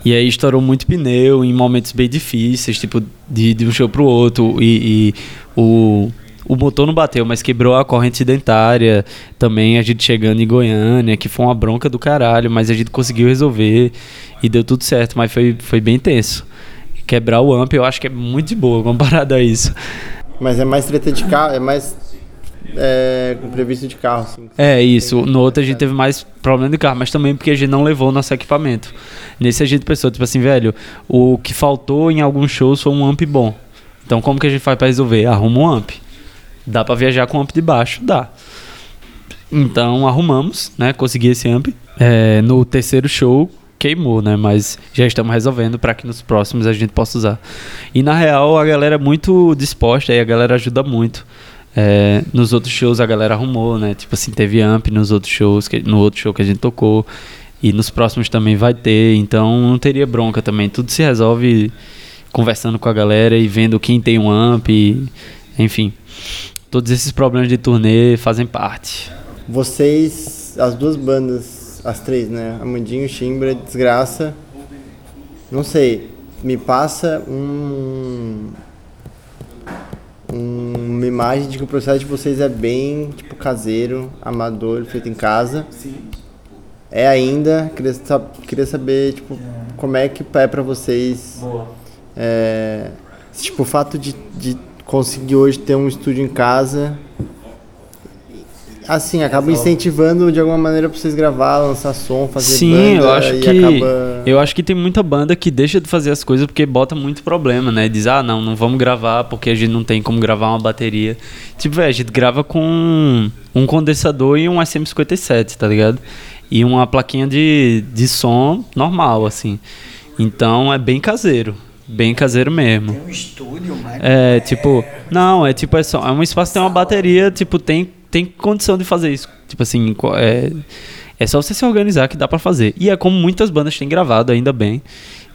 E aí estourou muito pneu em momentos bem difíceis, tipo, de, de um show pro outro. E, e o, o motor não bateu, mas quebrou a corrente dentária. Também a gente chegando em Goiânia, que foi uma bronca do caralho, mas a gente conseguiu resolver e deu tudo certo, mas foi, foi bem tenso. Quebrar o amp eu acho que é muito de boa comparado a isso. Mas é mais treta de carro, é mais... É, com previsto de carro, assim. É, isso. No outro a gente teve mais problema de carro, mas também porque a gente não levou o nosso equipamento. Nesse a gente pensou, tipo assim, velho, o que faltou em alguns shows foi um amp bom. Então como que a gente faz pra resolver? Arruma um amp. Dá pra viajar com um amp de baixo? Dá. Então arrumamos, né? Consegui esse amp. É, no terceiro show queimou, né? Mas já estamos resolvendo para que nos próximos a gente possa usar. E na real a galera é muito disposta e a galera ajuda muito. É, nos outros shows a galera arrumou, né? Tipo assim, teve amp nos outros shows, que, no outro show que a gente tocou. E nos próximos também vai ter. Então não teria bronca também. Tudo se resolve conversando com a galera e vendo quem tem um amp. E, enfim, todos esses problemas de turnê fazem parte. Vocês, as duas bandas, as três, né? Amandinho, Chimbra, Desgraça. Não sei, me passa um, um- uma imagem de que o processo de vocês é bem, tipo, caseiro, amador, feito em casa. É ainda, queria, queria saber, tipo, como é que é pra vocês é, tipo, o fato de, de conseguir hoje ter um estúdio em casa, assim, acaba incentivando de alguma maneira pra vocês gravar, lançar som, fazer Sim, banda eu acho que acaba... eu acho que tem muita banda que deixa de fazer as coisas porque bota muito problema, né? Diz, ah, não, não vamos gravar porque a gente não tem como gravar uma bateria. Tipo, velho, a gente grava com um condensador e um SM57, tá ligado? E uma plaquinha de, de som normal, assim. Então é bem caseiro. Bem caseiro mesmo. um estúdio, mas. É, tipo, não, é tipo, é, só, é um espaço que tem uma bateria, tipo, tem, tem condição de fazer isso. Tipo assim, é, é só você se organizar que dá pra fazer. E é como muitas bandas têm gravado, ainda bem.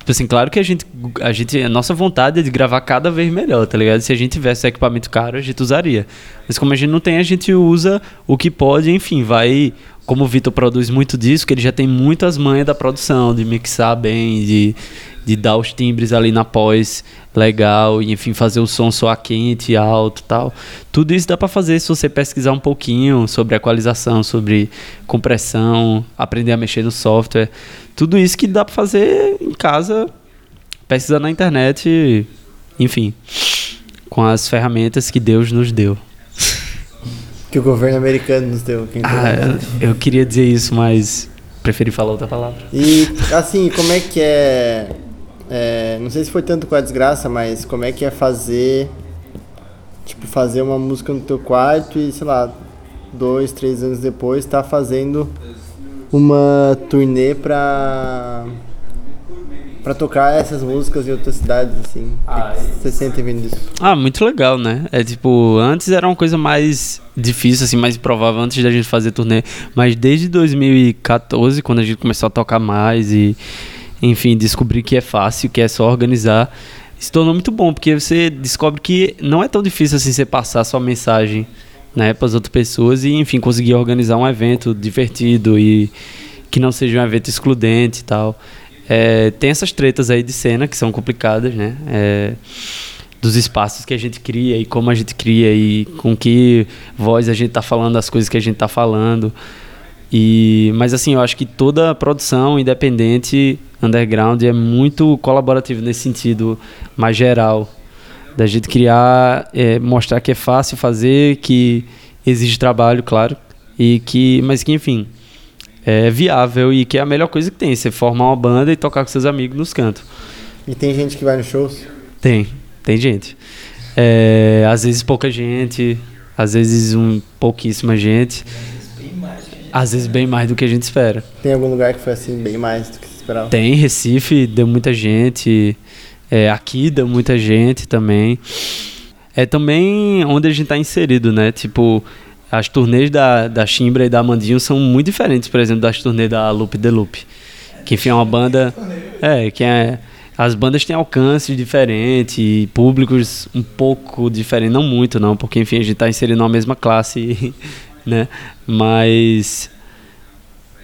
Tipo assim, claro que a gente, a gente, a nossa vontade é de gravar cada vez melhor, tá ligado? Se a gente tivesse equipamento caro, a gente usaria. Mas como a gente não tem, a gente usa o que pode, enfim, vai. Como o Vitor produz muito disco, ele já tem muitas manhas da produção, de mixar bem, de, de dar os timbres ali na pós legal, e enfim, fazer o som soar quente, alto tal. Tudo isso dá para fazer se você pesquisar um pouquinho sobre equalização, sobre compressão, aprender a mexer no software. Tudo isso que dá para fazer em casa, pesquisar na internet, enfim, com as ferramentas que Deus nos deu. *laughs* Que o governo americano nos deu. Quem Ah, eu, eu queria dizer isso, mas preferi falar outra palavra. E assim, como é que é, é, Não sei se foi tanto com a desgraça, mas como é que é fazer. Tipo, fazer uma música no teu quarto e, sei lá, dois, três anos depois tá fazendo uma turnê pra. pra tocar essas músicas em outras cidades, assim. Ah, O que que você sente vendo isso? Ah, muito legal, né? É tipo, antes era uma coisa mais difícil, assim, mais improvável antes da gente fazer turnê. Mas desde 2014, quando a gente começou a tocar mais e, enfim, descobrir que é fácil, que é só organizar, se tornou muito bom, porque você descobre que não é tão difícil assim você passar sua mensagem né, para as outras pessoas e, enfim, conseguir organizar um evento divertido e que não seja um evento excludente e tal. É, tem essas tretas aí de cena que são complicadas, né? É, dos espaços que a gente cria e como a gente cria e com que voz a gente tá falando as coisas que a gente tá falando. E, mas assim, eu acho que toda produção independente, underground, é muito colaborativa nesse sentido mais geral. Da gente criar, é, mostrar que é fácil fazer, que exige trabalho, claro, e que, mas que enfim, é viável e que é a melhor coisa que tem, você formar uma banda e tocar com seus amigos nos cantos. E tem gente que vai nos shows? Tem, tem gente. É, às vezes pouca gente, às vezes um pouquíssima gente. Às vezes bem mais do que a gente espera. Tem algum lugar que foi assim, bem mais do que você esperava? Tem, Recife deu muita gente. É, aqui deu muita gente também. É também onde a gente tá inserido, né? Tipo, as turnês da, da Chimbra e da Mandinho são muito diferentes, por exemplo, das turnês da Loop The Loop. Que enfim é uma banda. É, que é. As bandas têm alcances diferentes, públicos um pouco diferentes, não muito não, porque enfim a gente tá inserido na mesma classe, né? Mas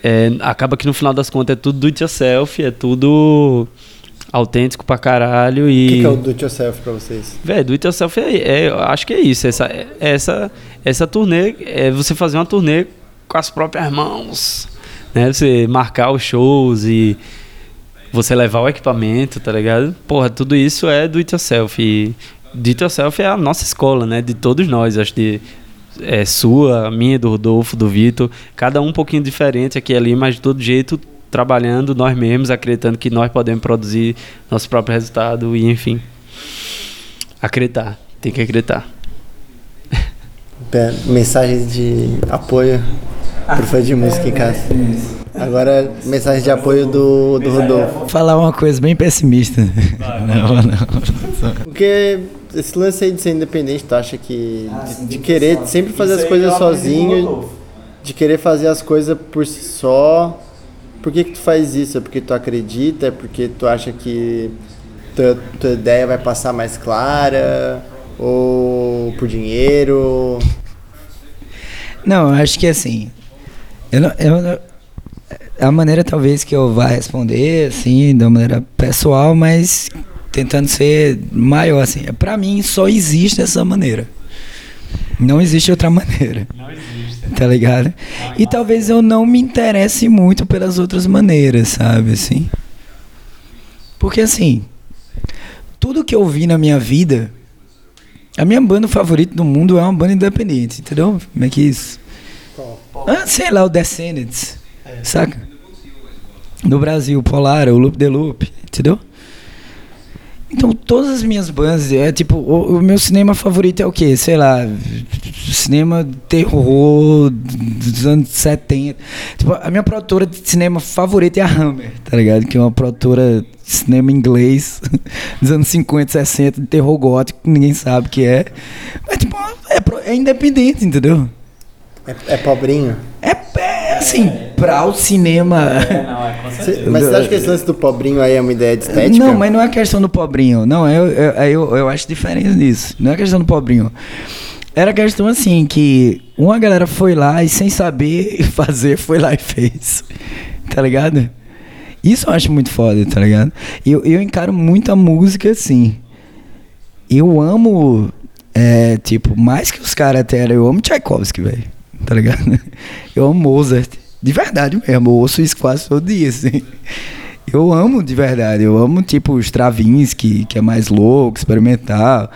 é, acaba que no final das contas é tudo do it yourself, é tudo autêntico pra caralho O e. que, que é o do it yourself pra vocês? Velho, do it yourself é, é- eu acho que é isso. Essa, essa, essa turnê é você fazer uma turnê com as próprias mãos. Né? Você marcar os shows e você levar o equipamento, tá ligado? Porra, tudo isso é do it yourself. E do it yourself é a nossa escola, né? De todos nós. Acho que é sua, a minha, do Rodolfo, do Vitor. Cada um um pouquinho diferente aqui e ali, mas de todo jeito trabalhando nós mesmos, acreditando que nós podemos produzir nosso próprio resultado e enfim. Acreditar, tem que acreditar. Mensagens de apoio pro fã de música em casa. Agora, mensagem de apoio do, do Rodolfo. Vou falar uma coisa bem pessimista. Não, não. Porque esse lance aí de ser independente, tu acha que. De, de querer sempre fazer as coisas sozinho, de querer fazer as coisas por si só. Por que, que tu faz isso? É porque tu acredita? É porque tu acha que tua, tua ideia vai passar mais clara? Ou por dinheiro? Não, eu acho que assim. Eu não, eu não- a maneira talvez que eu vá responder, assim, de uma maneira pessoal, mas tentando ser maior, assim. Pra mim só existe essa maneira. Não existe outra maneira. Não existe. Tá ligado? E talvez eu não me interesse muito pelas outras maneiras, sabe, assim. Porque assim, tudo que eu vi na minha vida, a minha banda favorita do mundo é uma banda independente, entendeu? Como é que é isso? Ah, sei lá, o Descendants, saca? No Brasil, Polar, o Loop the Loop, entendeu? Então, todas as minhas bandas, é tipo, o, o meu cinema favorito é o quê? Sei lá, cinema terror dos anos 70. Tipo, a minha produtora de cinema favorita é a Hammer, tá ligado? Que é uma produtora de cinema inglês *laughs* dos anos 50, 60, de terror gótico, ninguém sabe o que é. Mas, tipo, é, é independente, entendeu? É, é pobrinho? É, é assim, pra o cinema. Cê- mas você acha que esse lance do pobrinho aí é uma ideia de estética? Não, mas não é questão do pobrinho. Não, eu, eu, eu, eu acho diferente nisso. Não é questão do pobrinho. Era questão assim, que uma galera foi lá e sem saber *laughs* fazer, foi lá e fez. Tá ligado? Isso eu acho muito foda, tá ligado? Eu, eu encaro muito a música assim. Eu amo, é, tipo, mais que os caras até, eu amo Tchaikovsky, velho. Tá ligado? *laughs* Eu amo Mozart. De verdade mesmo, eu ouço isso quase todo dia, assim. Eu amo de verdade, eu amo tipo Stravinsky, que é mais louco, experimental.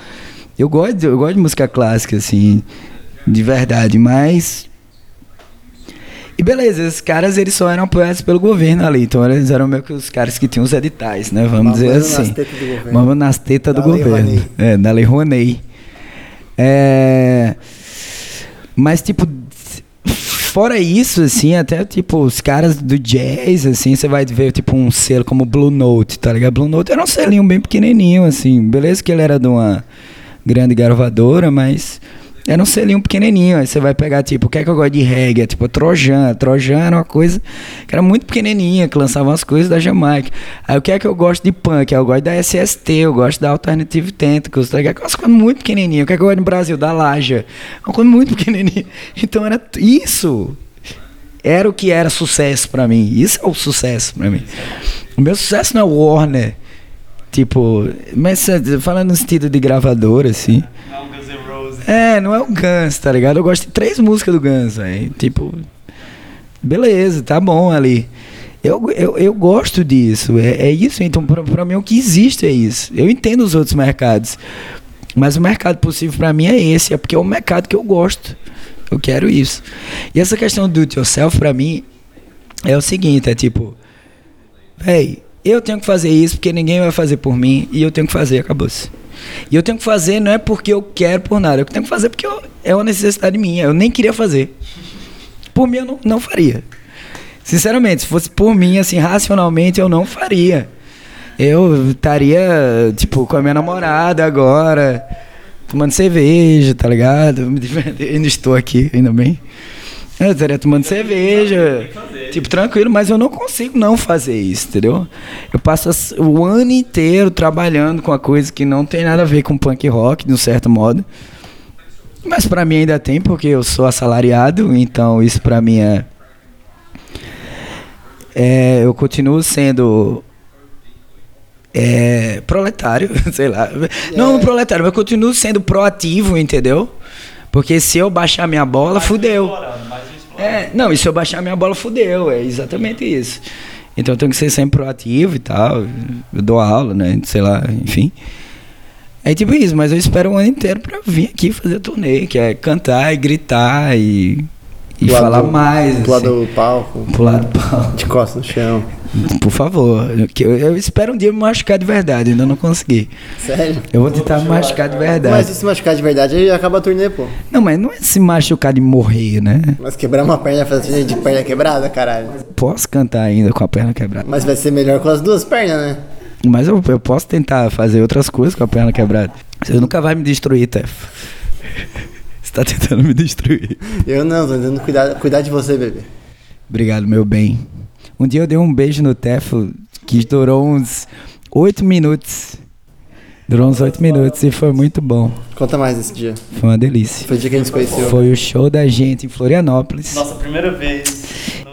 Eu gosto, eu gosto de música clássica, assim, de verdade, mas e beleza, esses caras eles só eram apoiados pelo governo ali, então eles eram meio que os caras que tinham os editais, né? Vamos Mamando dizer nas assim. tetas do governo. Mamando nas tetas do Da governo. É, da Lei Rouanet. É... Mas, tipo, fora isso, assim, até, tipo, os caras do jazz, assim, você vai ver, tipo, um selo como Blue Note, tá ligado? Blue Note era um selinho bem pequenininho, assim. Beleza que ele era de uma grande gravadora, mas era um selinho pequenininho. Aí você vai pegar, tipo, o que é que eu gosto de reggae? É, tipo, Trojan. Trojan era uma coisa que era muito pequenininha, que lançava umas coisas da Jamaica. Aí o que é que eu gosto de punk? Eu gosto da SST, eu gosto da Alternative Tentacles, tá ligado? Umas coisas muito pequenininhas. O que é que eu gosto no Brasil? Da Laja. Uma coisa muito *laughs* pequenininha. Então era isso. Era o que era sucesso pra mim. Isso é o sucesso pra mim. O meu sucesso não é Warner. Tipo, mas eh, falando no sentido de gravadora, assim. Não. É, não é o Guns, tá ligado? Eu gosto de três músicas do Guns, velho. Tipo, beleza, tá bom ali. Eu, eu, eu gosto disso, é, é isso. Então, pra, pra mim, o que existe é isso. Eu entendo os outros mercados, mas o mercado possível pra mim é esse, é porque é o mercado que eu gosto. Eu quero isso. E essa questão do yourself, pra mim, é o seguinte: é tipo, véi, eu tenho que fazer isso porque ninguém vai fazer por mim e eu tenho que fazer, acabou-se. E eu tenho que fazer não é porque eu quero por nada, eu tenho que fazer porque eu- é uma necessidade minha. Eu nem queria fazer. Por mim, eu não, não faria. Sinceramente, se fosse por mim, assim, racionalmente, eu não faria. Eu estaria, tipo, com a minha namorada agora, tomando cerveja, tá ligado? Me. *laughs* Ainda estou aqui, ainda bem. Eu estaria tomando cerveja, tipo, tranquilo, mas eu não consigo não fazer isso, entendeu? Eu passo as- o ano inteiro trabalhando com a coisa que não tem nada a ver com punk rock, de um certo modo. Mas pra mim ainda tem, porque eu sou assalariado, então isso pra mim é. é eu continuo sendo. É, proletário, *laughs* sei lá. Não proletário, mas eu continuo sendo proativo, entendeu? Porque se eu baixar minha bola, fudeu. É, não, e se eu baixar minha bola, fudeu. É exatamente isso. Então eu tenho que ser sempre proativo e tal. Eu dou aula, né? Sei lá, enfim. É tipo isso, mas eu espero o ano inteiro pra vir aqui fazer turnê, que é cantar e gritar e, e Pular falar do- mais. Pular assim. do palco, Pular do pau. de costas no chão. Por favor. Eu, eu espero um dia me machucar de verdade, ainda não consegui. Sério? Eu vou tentar me machucar de verdade. Mas se se machucar de verdade, aí acaba a turnê, pô. Não, mas não é se machucar de morrer, né? Mas quebrar uma perna, fazer turnê de perna quebrada, caralho. Posso cantar ainda com a perna quebrada. Mas vai ser melhor com as duas pernas, né? Mas eu, eu posso tentar fazer outras coisas com a perna quebrada. Você nunca vai me destruir, Tef. Você tá tentando me destruir. Eu não, tô tentando cuidar, cuidar de você, bebê. Obrigado, meu bem. Um dia eu dei um beijo no Tefo que durou uns oito minutos. Durou uns oito minutos e foi muito bom. Conta mais desse dia. Foi uma delícia. Foi o dia que a gente se conheceu. Foi o show da gente em Florianópolis. Nossa primeira vez.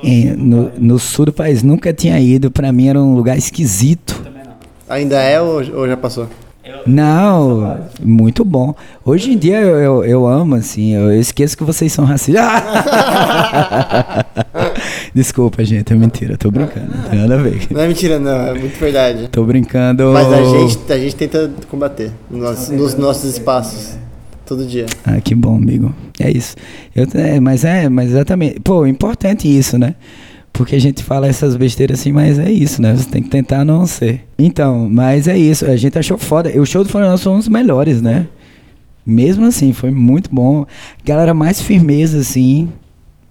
em- no, no sul do país. Nunca tinha ido. Pra mim era um lugar esquisito. Ainda é ou, ou já passou? Não, muito bom. Hoje em dia eu, eu, eu amo, assim, eu esqueço que vocês são racistas. *laughs* Desculpa, gente, é mentira, tô brincando, não tem nada a ver. Não é mentira, não, é muito verdade. Tô brincando. Mas a gente, a gente tenta combater nos, nos nossos espaços. Todo dia. Ah, que bom, amigo. É isso. Eu, é, mas é, mas exatamente. Pô, importante isso, né? Porque a gente fala essas besteiras assim, mas é isso, né? Você tem que tentar não ser. Então, mas é isso. A gente achou foda. O show do Florianópolis foi um dos melhores, né? Mesmo assim, foi muito bom. Galera mais firmeza, assim.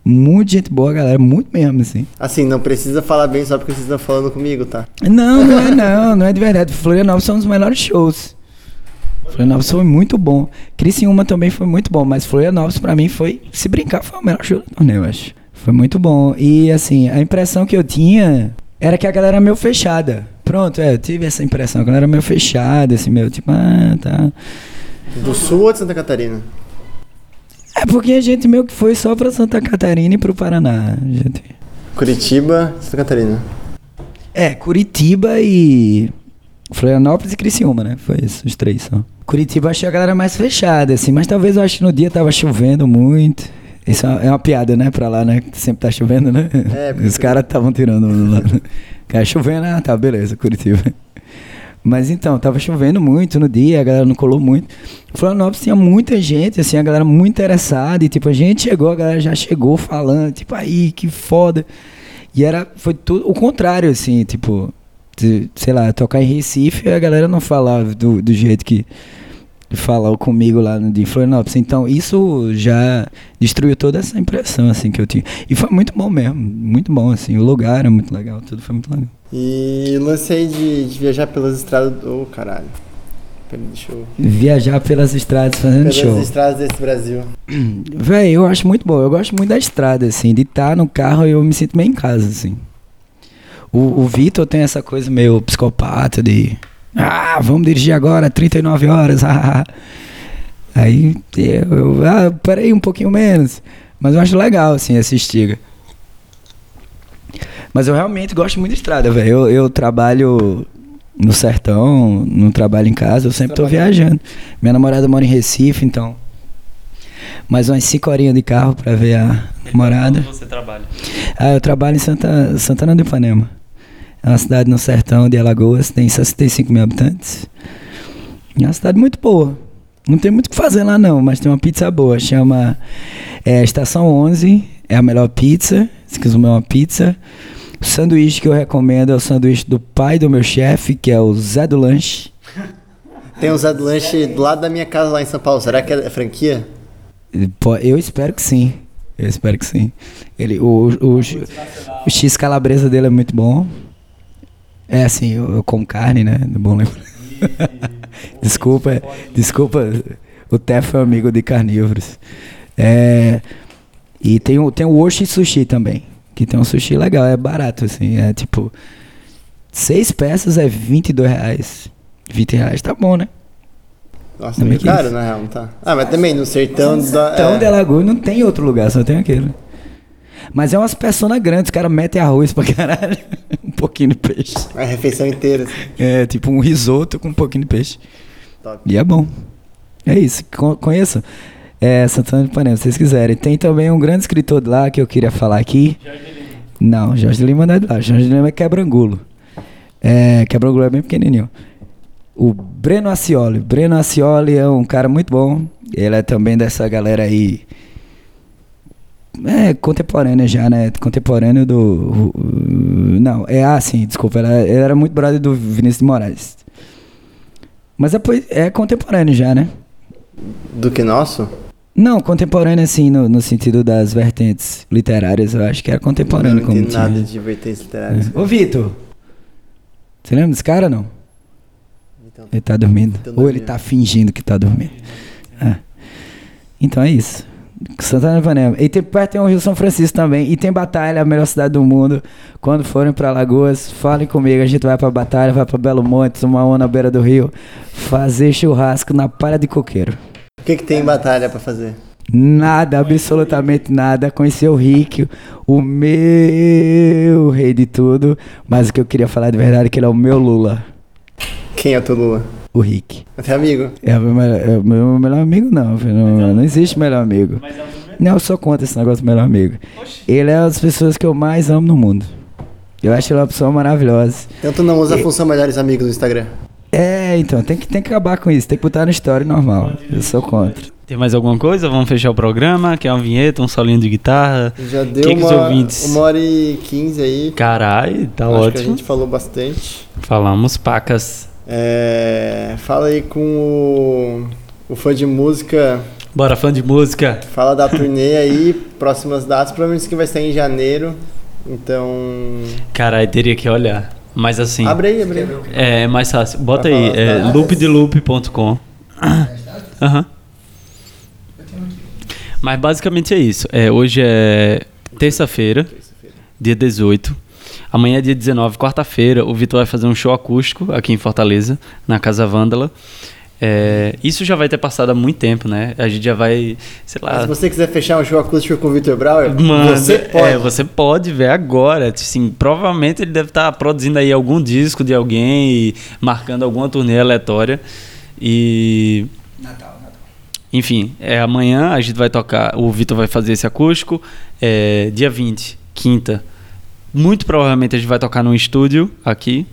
Muita gente boa, galera. Muito mesmo, assim. Assim, não precisa falar bem só porque vocês estão falando comigo, tá? Não, não é não. Não é de verdade. Florianópolis são um dos melhores shows. Florianópolis foi muito bom. Criciúma também foi muito bom, mas Florianópolis pra mim foi, se brincar, foi o melhor show do torneio, eu acho. Foi muito bom. E assim, a impressão que eu tinha era que a galera era meio fechada. Pronto, é, eu tive essa impressão, a galera era meio fechada, assim, meio tipo, ah, tá. Do sul ou de Santa Catarina? É porque a gente meio que foi só pra Santa Catarina e pro Paraná. Gente... Curitiba, Santa Catarina. É, Curitiba e. Florianópolis e Criciúma, né? Foi isso, os três só. Curitiba achei a galera mais fechada, assim, mas talvez eu acho que no dia tava chovendo muito. Isso é uma, piada, né, pra lá, né? Que sempre tá chovendo, né? É, porque- *laughs* Os caras estavam tirando lá. *laughs* Cara, chovendo, ah, tá, beleza, Curitiba. Mas então, tava chovendo muito no dia, a galera não colou muito. Florianópolis tinha muita gente, assim, a galera muito interessada. E tipo, a gente chegou, a galera já chegou falando, tipo, aí, que foda. E era, foi tudo o contrário, assim, tipo, de- sei lá, tocar em Recife, a galera não falava do, do jeito que falou comigo lá no de Florianópolis. Então, isso já destruiu toda essa impressão, assim, que eu tinha. E foi muito bom mesmo, muito bom, assim, o lugar era muito legal, tudo foi muito legal. E o lance aí de, de viajar pelas estradas. Ô, caralho. Deixa eu. Viajar pelas estradas fazendo Pelas show. estradas desse Brasil. *clears throat* Véi, eu acho muito bom. Eu gosto muito da estrada, assim. De estar no carro eu me sinto meio em casa, assim. O, o Vitor tem essa coisa meio psicopata de. Ah, vamos dirigir agora, 39 horas. ah." *laughs* Aí eu, eu ah, parei um pouquinho menos. Mas eu acho legal, assim, essa estiga. Mas eu realmente gosto muito de estrada, velho. Eu, eu trabalho no sertão, não trabalho em casa, eu sempre tô viajando. Minha namorada mora em Recife, então. Mais umas 5 horinhas de carro pra ver a namorada. Onde você trabalha? Ah, eu trabalho em Santa, Santana do Ipanema. É uma cidade no sertão de Alagoas, tem 65 mil habitantes. É uma cidade muito boa. Não tem muito o que fazer lá não, mas tem uma pizza boa. Chama é, Estação 11, é a melhor pizza. Se quiser comer uma pizza. O sanduíche que eu recomendo é o sanduíche do pai do meu chefe, que é o Zé do Lanche. *laughs* Tem um Zé do Lanche do lado da minha casa lá em São Paulo. Será que é franquia? Eu espero que sim. Eu espero que sim. Ele, o, o, o X calabresa dele é muito bom. É assim, eu, eu como carne, né? É bom lembrar. *laughs* desculpa, desculpa. O Tef é amigo de carnívoros. É, e tem o, tem o Oshi Sushi também. Que tem um sushi legal, é barato, assim. É tipo. Seis peças é 22 reais. 20 reais tá bom, né? Nossa, Também meio caro, na real, não tá? Ah, mas também no sertão da. Sertão é. de Alagoas não tem outro lugar, só tem aquele. Mas é umas personas grandes, os caras metem arroz pra caralho. *laughs* um pouquinho de peixe. A refeição inteira. assim. É tipo um risoto com um pouquinho de peixe. Top. E é bom. É isso, con conheço. É, Santana de Panema, se vocês quiserem. Tem também um grande escritor de lá que eu queria falar aqui. Não, Jorge Lima não é de lá. Jorge Lima é quebrangulo. É, quebrangulo é bem pequenininho. O Breno Acioli. Breno Acioli é um cara muito bom. Ele é também dessa galera aí. É, contemporânea já, né? Contemporâneo do. Não, é assim, desculpa. Ele ele era muito brother do Vinícius de Moraes. Mas é, é contemporâneo já, né? Do que nosso? Não, contemporâneo assim, no, no sentido das vertentes literárias, eu acho que era contemporâneo não como tinha. nada de vertentes literárias. Ô, Vitor! Você lembra desse cara não? Então, Ele tá dormindo. Então Ou ele tá fingindo que tá dormindo. É. Então é isso. Santana do Panema. E tem, perto tem o Rio São Francisco também. E tem Batalha, a melhor cidade do mundo. Quando forem pra Lagoas, falem comigo. A gente vai pra Batalha, vai pra Belo Monte, uma na beira do rio, fazer churrasco na palha de coqueiro. o que, que tem em batalha pra fazer? Nada, absolutamente nada. Conhecer o Rick, o meu rei de tudo. Mas o que eu queria falar de verdade é que ele é o meu Lula, Quem é o teu Lula? O Rick. Até amigo. É o meu, melhor- é meu melhor amigo, não. filho. Não, não existe melhor amigo. Não, eu sou contra esse negócio de melhor amigo. Ele é uma das pessoas que eu mais amo no mundo. Eu acho ele uma pessoa maravilhosa. Então tu não usa a função melhores amigos no Instagram. É, então, tem que, tem que acabar com isso. Tem que botar na história normal. Eu sou contra. Tem mais alguma coisa? Vamos fechar o programa? Quer uma vinheta, um solinho de guitarra? Já deu que que os uma, ouvintes- uma hora e quinze aí. Carai, tá Acho que a ótimo. gente falou bastante. Falamos pacas. É, fala aí com o, o fã de música. Bora, fã de música. Fala da *laughs* turnê aí, próximas datas. Provavelmente que vai sair em janeiro. Então. Carai, teria que olhar. Mas assim, Abre aí, abre aí. é mais fácil. Bota aí, é loopdeloop.com. *coughs* Aham. Mas basicamente é isso. É, hoje é terça-feira, dia 18. Amanhã é dia 19, quarta-feira. O Vitor vai fazer um show acústico aqui em Fortaleza, na Casa Vândala. É, isso já vai ter passado há muito tempo, né? A gente já vai, sei lá. Se você quiser fechar um show acústico com o Victor Brauer, Mano, você pode. É, você pode ver agora. Assim, provavelmente ele deve estar produzindo aí algum disco de alguém e marcando alguma turnê aleatória. E. Natal, Natal. Enfim, é, amanhã a gente vai tocar. O Vitor vai fazer esse acústico. É, dia 20, quinta. Muito provavelmente a gente vai tocar num estúdio aqui.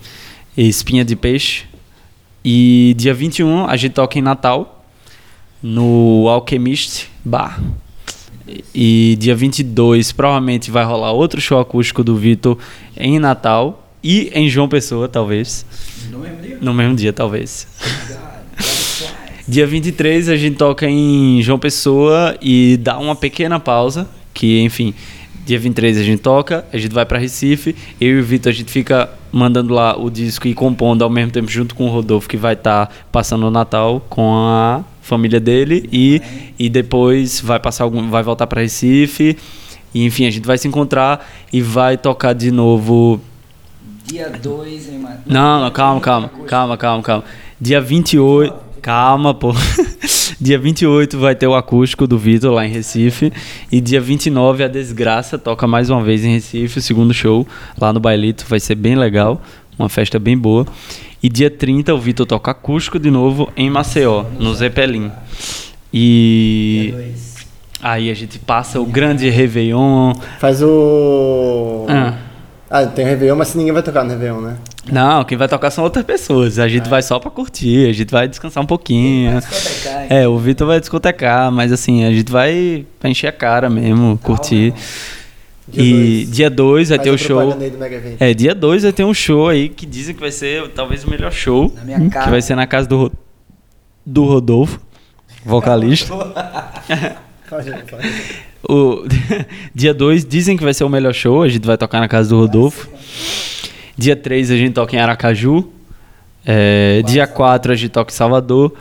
Espinha de Peixe. E dia 21 a gente toca em Natal. No Alchemist Bar. E dia 22 provavelmente vai rolar outro show acústico do Vitor em Natal. E em João Pessoa, talvez. No mesmo dia? No mesmo dia, talvez. Dia 23 a gente toca em João Pessoa e dá uma pequena pausa, que enfim, dia 23 a gente toca, a gente vai para Recife, eu e o Vitor a gente fica mandando lá o disco e compondo ao mesmo tempo junto com o Rodolfo que vai estar passando o Natal com a família dele e, e depois vai passar algum, vai voltar para Recife. E enfim, a gente vai se encontrar e vai tocar de novo Dia 2 em não, não, calma, calma, calma, calma, calma. Dia 28, calma, pô. *laughs* dia 28 vai ter o acústico do Vitor lá em Recife. E dia 29 a Desgraça toca mais uma vez em Recife, o segundo show lá no Bailito. Vai ser bem legal, uma festa bem boa. E dia 30 o Vitor toca acústico de novo em Maceió, no Zeppelin. E aí a gente passa o grande Réveillon. Faz o. Ah. Ah, tem Réveillon, mas ninguém vai tocar no Réveillon, né? Não, quem vai tocar são outras pessoas. A gente vai só pra curtir, a gente vai descansar um pouquinho. Discotecar, hein? É, o Vitor vai discotecar, mas assim, a gente vai pra encher a cara mesmo, curtir. Dia e dois. dia 2 vai Faz ter o show. É, dia 2 vai ter um show aí que dizem que vai ser talvez o melhor show. Na minha cara. Que vai ser na casa do, do Rodolfo, vocalista. *laughs* O *laughs* dia 2 dizem que vai ser o melhor show, a gente vai tocar na casa do Rodolfo. Dia 3 a gente toca em Aracaju. É, dia 4 a gente toca em Salvador.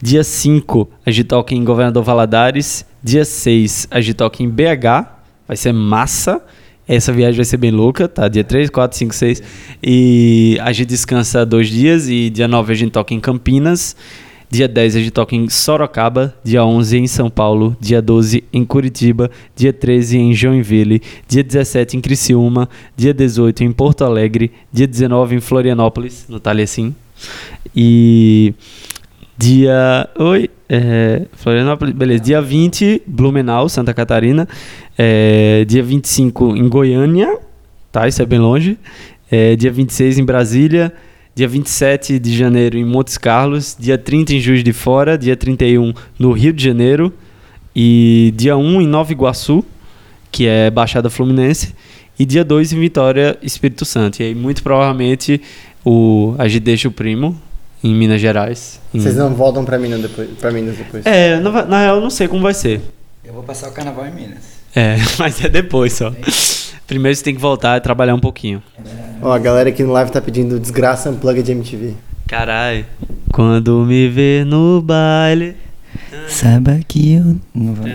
Dia 5 a gente toca em Governador Valadares. Dia 6 a gente toca em BH. Vai ser massa. Essa viagem vai ser bem louca, tá? Dia 3, 4, 5, 6. E a gente descansa dois dias. E dia 9 a gente toca em Campinas. Dia 10 a gente toca em Sorocaba, dia 11 em São Paulo, dia 12 em Curitiba, dia 13 em Joinville, dia 17 em Criciúma, dia 18 em Porto Alegre, dia 19 em Florianópolis, no Talhecim. E dia. Oi, é, Florianópolis, beleza. Dia 20, Blumenau, Santa Catarina. É, dia 25 em Goiânia, tá? Isso é bem longe. É, dia 26 em Brasília. Dia 27 de janeiro em Montes Carlos, dia 30 em Juiz de Fora, dia 31 no Rio de Janeiro e dia 1 em Nova Iguaçu, que é Baixada Fluminense, e dia 2 em Vitória, Espírito Santo. E aí muito provavelmente o a gente deixa o primo em Minas Gerais. em- Vocês não voltam pra Minas depois? Pra Minas depois. É, na, na real eu não sei como vai ser. Eu vou passar o carnaval em Minas. É, *laughs* mas é depois só. Primeiro você tem que voltar e trabalhar um pouquinho. Ó, a galera aqui no live tá pedindo desgraça unplugged de MTV. Caralho. Quando me vê no baile. Saiba que eu. Não vou.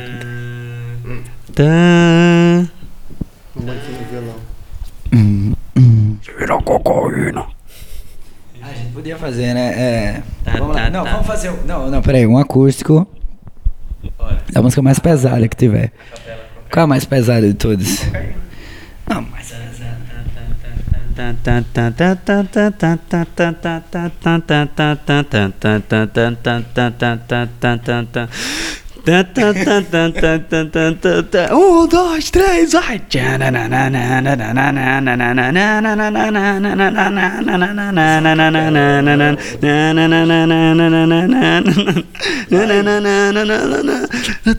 Tá. Um banquinho de violão. Hum, hum. A gente podia fazer, né? É... Tá, vamos lá. tá, Não, tá. vamos fazer. um- Não, não, peraí. Um acústico. A música mais pesada que tiver. Qual é a mais pesada de todas? Não, mas. Um, dois, três, vai!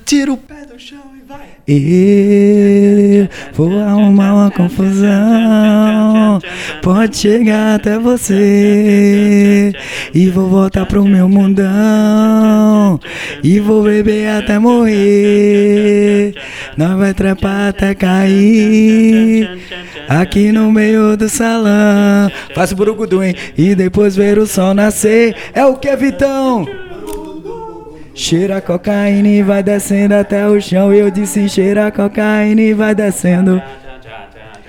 Tira o pé do chão e vou arrumar uma confusão. Pode chegar até você. E vou voltar pro meu mundão. E vou beber até morrer. Nós vai trepar até cair. Aqui no meio do salão. Faço burugudu, hein? E depois ver o sol nascer. É o que, Vitão? Cheira cocaína e vai descendo até o chão. Eu disse cheira cocaína e vai descendo.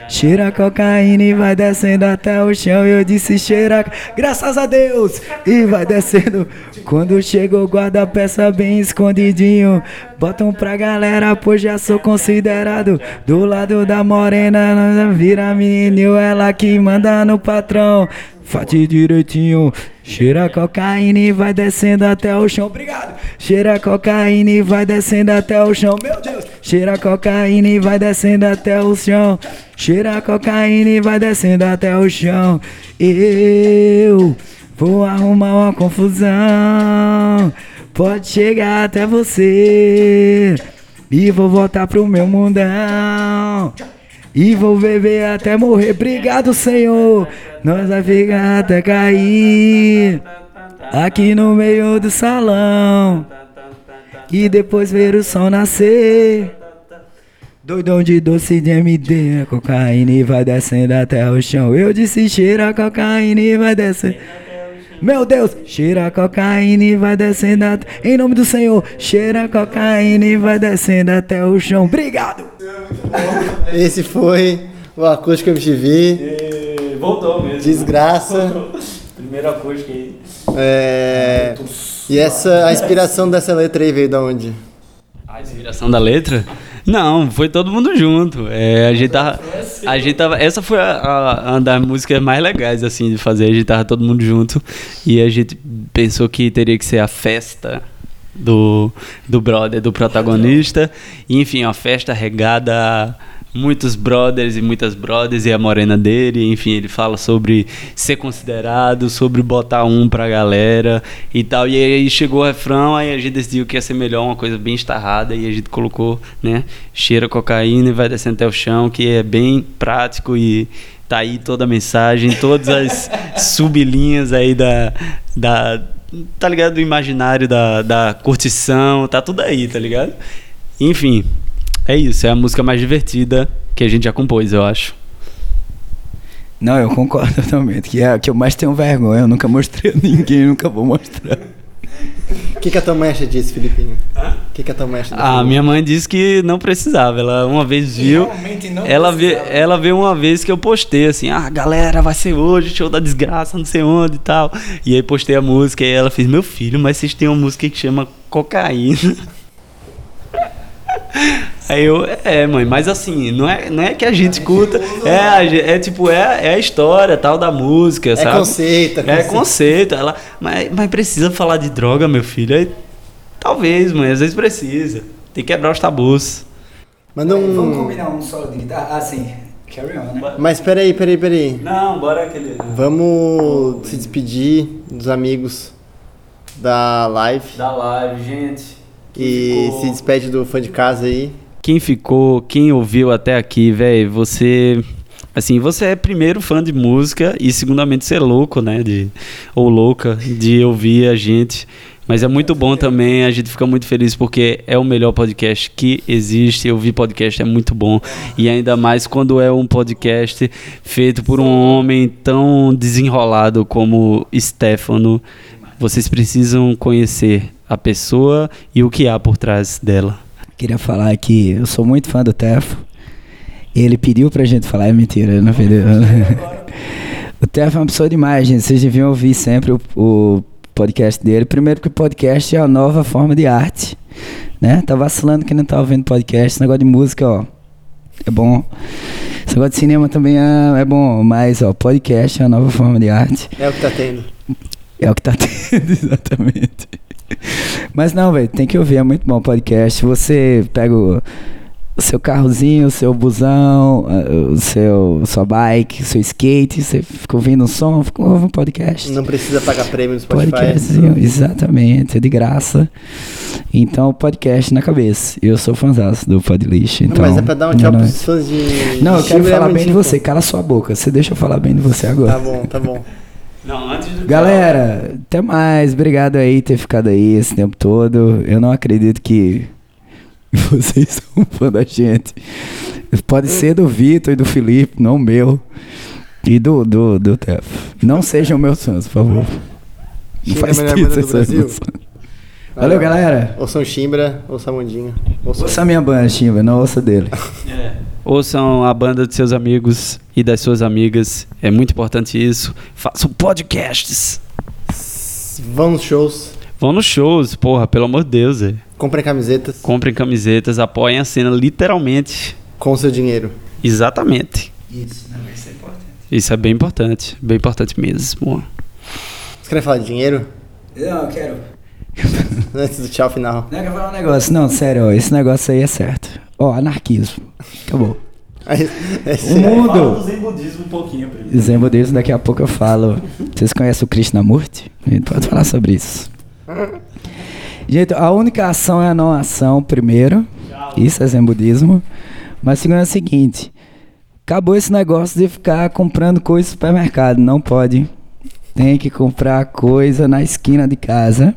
Cheira cocaína e vai descendo até o chão. Eu disse cheira, graças a Deus, e vai descendo. Quando chegou guarda peça bem escondidinho. Botam pra galera, pois já sou considerado do lado da morena. Vira menino, ela que manda no patrão. Fate direitinho, cheira cocaína e vai descendo até o chão. Obrigado. Cheira cocaína e vai descendo até o chão. Meu Deus. Cheira cocaína e vai descendo até o chão. Cheira cocaína e vai descendo até o chão. Eu vou arrumar uma confusão. Pode chegar até você. E vou voltar pro meu mundão. E vou beber até morrer. Obrigado, Senhor. Nós vai ficar até cair. Aqui no meio do salão. E depois ver o sol nascer. Doidão de doce de MD, cocaína e vai descendo até o chão. Eu disse cheira cocaína e vai descendo. Meu Deus, cheira a cocaína e vai descendo até... Em nome do Senhor, cheira a cocaína e vai descendo até o chão. Obrigado! Esse foi o Acústico MTV. Voltou mesmo. Desgraça. Primeiro acústico aí. É... E essa, a inspiração dessa letra aí veio da onde? A inspiração da letra? Não, foi todo mundo junto. É, a gente tava, a gente tava, essa foi a, a, uma das músicas mais legais assim de fazer. A gente tava todo mundo junto e a gente pensou que teria que ser a festa do, do brother, do protagonista. E, enfim, uma festa regada a muitos brothers e muitas brothers e a morena dele. Enfim, ele fala sobre ser considerado, sobre botar um pra galera e tal. E aí chegou o refrão, aí a gente decidiu que ia ser melhor uma coisa bem estarrada e a gente colocou, né? Cheira cocaína e vai descendo até o chão, que é bem prático e tá aí toda a mensagem, todas as *laughs* sublinhas aí da, da tá ligado? Do imaginário da, da curtição, tá tudo aí, tá ligado? Enfim, é isso, é a música mais divertida que a gente já compôs, eu acho. Não, eu concordo *laughs* totalmente. Que é a que eu mais tenho vergonha. Eu nunca mostrei a ninguém, nunca vou mostrar. O que, que a tua mãe acha disso, Filipinho? O que, que a tua mãe acha dessa Ah, minha mãe disse que não precisava. Ela uma vez viu. realmente não ela, vê, precisava. ela viu uma vez que eu postei assim: ah, galera, vai ser hoje, show da desgraça, não sei onde e tal. E aí postei a música e ela fez: meu filho, mas vocês têm uma música que chama Cocaína. *laughs* Aí eu, é, mãe, mas assim, não é, não é que a gente escuta, é, é tipo, é, é a história tal da música, sabe? conceito, é É conceito. conceito. Ela, mas, mas precisa falar de droga, meu filho? Aí, talvez, mãe, às vezes precisa. Tem que quebrar os tabus. Manda Vamos um. combinar um solo de guitarra? Ah, sim. Carry on, né? Mas peraí, peraí, peraí. Não, bora aquele. Vamos se despedir dos amigos da live Da live, gente. e se despede do fã de casa aí. Quem ficou, quem ouviu até aqui, velho, você. Assim, você é primeiro fã de música e segundamente você é louco, né? De, ou louca de ouvir a gente. Mas é muito bom também, a gente fica muito feliz porque é o melhor podcast que existe. Ouvir podcast é muito bom. E ainda mais quando é um podcast feito por um homem tão desenrolado como Stefano. Vocês precisam conhecer a pessoa e o que há por trás dela. Queria falar que eu sou muito fã do Tefo. Ele pediu pra gente falar, é mentira, ele não pediu. *laughs* o Tefo é uma pessoa demais, gente. Vocês deviam ouvir sempre o, o podcast dele. Primeiro que o podcast é a nova forma de arte, né? Tá vacilando que não tá ouvindo podcast. Esse negócio de música, ó, é bom. Esse negócio de cinema também é, é bom, mas, ó, podcast é a nova forma de arte. É o que tá tendo. É o que tá *laughs* tendo, exatamente. *laughs* Mas não, velho, tem que ouvir, é muito bom o podcast. Você pega o, o seu carrozinho, o seu busão, o seu sua bike, o seu skate, você fica ouvindo um som, fica ouvindo um podcast. Não precisa pagar prêmio no Spotify. Podcastzinho, exatamente, é de graça. Então, podcast na cabeça. Eu sou fãzaço do Podlist, então... Mas é pra dar um tchau não, pros fãs de. Não, eu quero falar é bem de você, cala sua boca. Você deixa eu falar bem de você agora. Tá bom, tá bom. Não, antes do Galera, até mais. Obrigado aí ter ficado aí esse tempo todo. Eu não acredito que *laughs* vocês são fã da gente. Pode ser do Vitor e do Felipe, não meu. E do, do, do Tefo. Não sejam meus fãs, por favor. Não Chimbra faz é banda isso, do vocês Brasil. Valeu, galera. Ouçam Chimbra, ouçam Mundinho. Ouçam Ouça a minha banda, Chimba, não ouça dele. É. ouçam a banda de seus amigos e das suas amigas. É muito importante isso. Façam podcasts. Vão nos shows, Vão nos shows, porra, pelo amor de Deus. É. comprem camisetas Comprem camisetas, apoiem a cena literalmente. com seu dinheiro. Exatamente. Isso, não vai ser importante. Isso é bem importante. Bem importante mesmo. Você quer falar de dinheiro? Não, eu quero. *laughs* Antes do tchau final. Não, quero falar um negócio. Não, sério, ó, esse negócio aí é certo. Ó, anarquismo. Acabou. O mundo. zen budismo um pouquinho, primo. Zen budismo, daqui a pouco eu falo. Vocês conhecem o Krishnamurti? A gente pode falar sobre isso. Gente, a única ação é a não ação, primeiro. Isso é Zen budismo. Mas segundo é o seguinte: acabou esse negócio de ficar comprando coisa no supermercado. Não pode. Tem que comprar coisa na esquina de casa.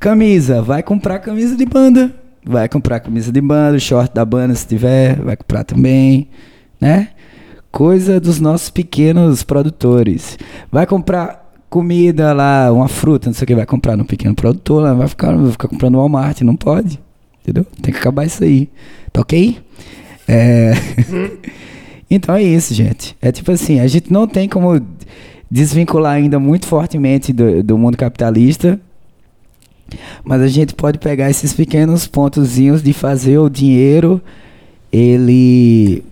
Camisa, vai comprar camisa de banda. Vai comprar camisa de banda, short da banda se tiver, vai comprar também, né? Coisa dos nossos pequenos produtores. Vai comprar comida lá, uma fruta, não sei o que, vai comprar no pequeno produtor, lá, vai ficar, vai ficar comprando Walmart, não pode. Entendeu? Tem que acabar isso aí. Tá ok? É... *laughs* então é isso, gente. É tipo assim, a gente não tem como desvincular ainda muito fortemente do, do mundo capitalista, mas a gente pode pegar esses pequenos pontozinhos de fazer o dinheiro ele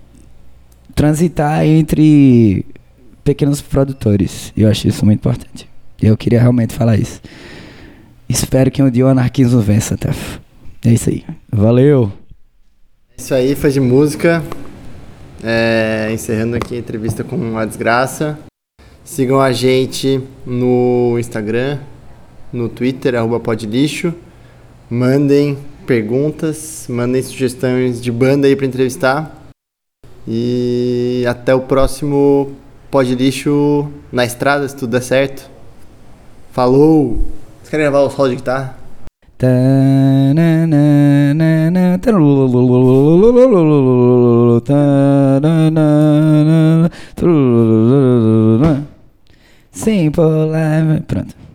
transitar entre pequenos produtores. Eu acho isso muito importante. Eu queria realmente falar isso. Espero que um dia o anarquismo vença, Tef. É isso aí. Valeu! Isso aí foi de música. É, encerrando aqui a entrevista com a desgraça. Sigam a gente no Instagram, no Twitter, arroba podlixo. Mandem perguntas, mandem sugestões de banda aí pra entrevistar. E até o próximo Pod Lixo na estrada, se tudo der certo. Falou! Vocês querem gravar o solo de guitarra? Tananana, Simple life. Pronto.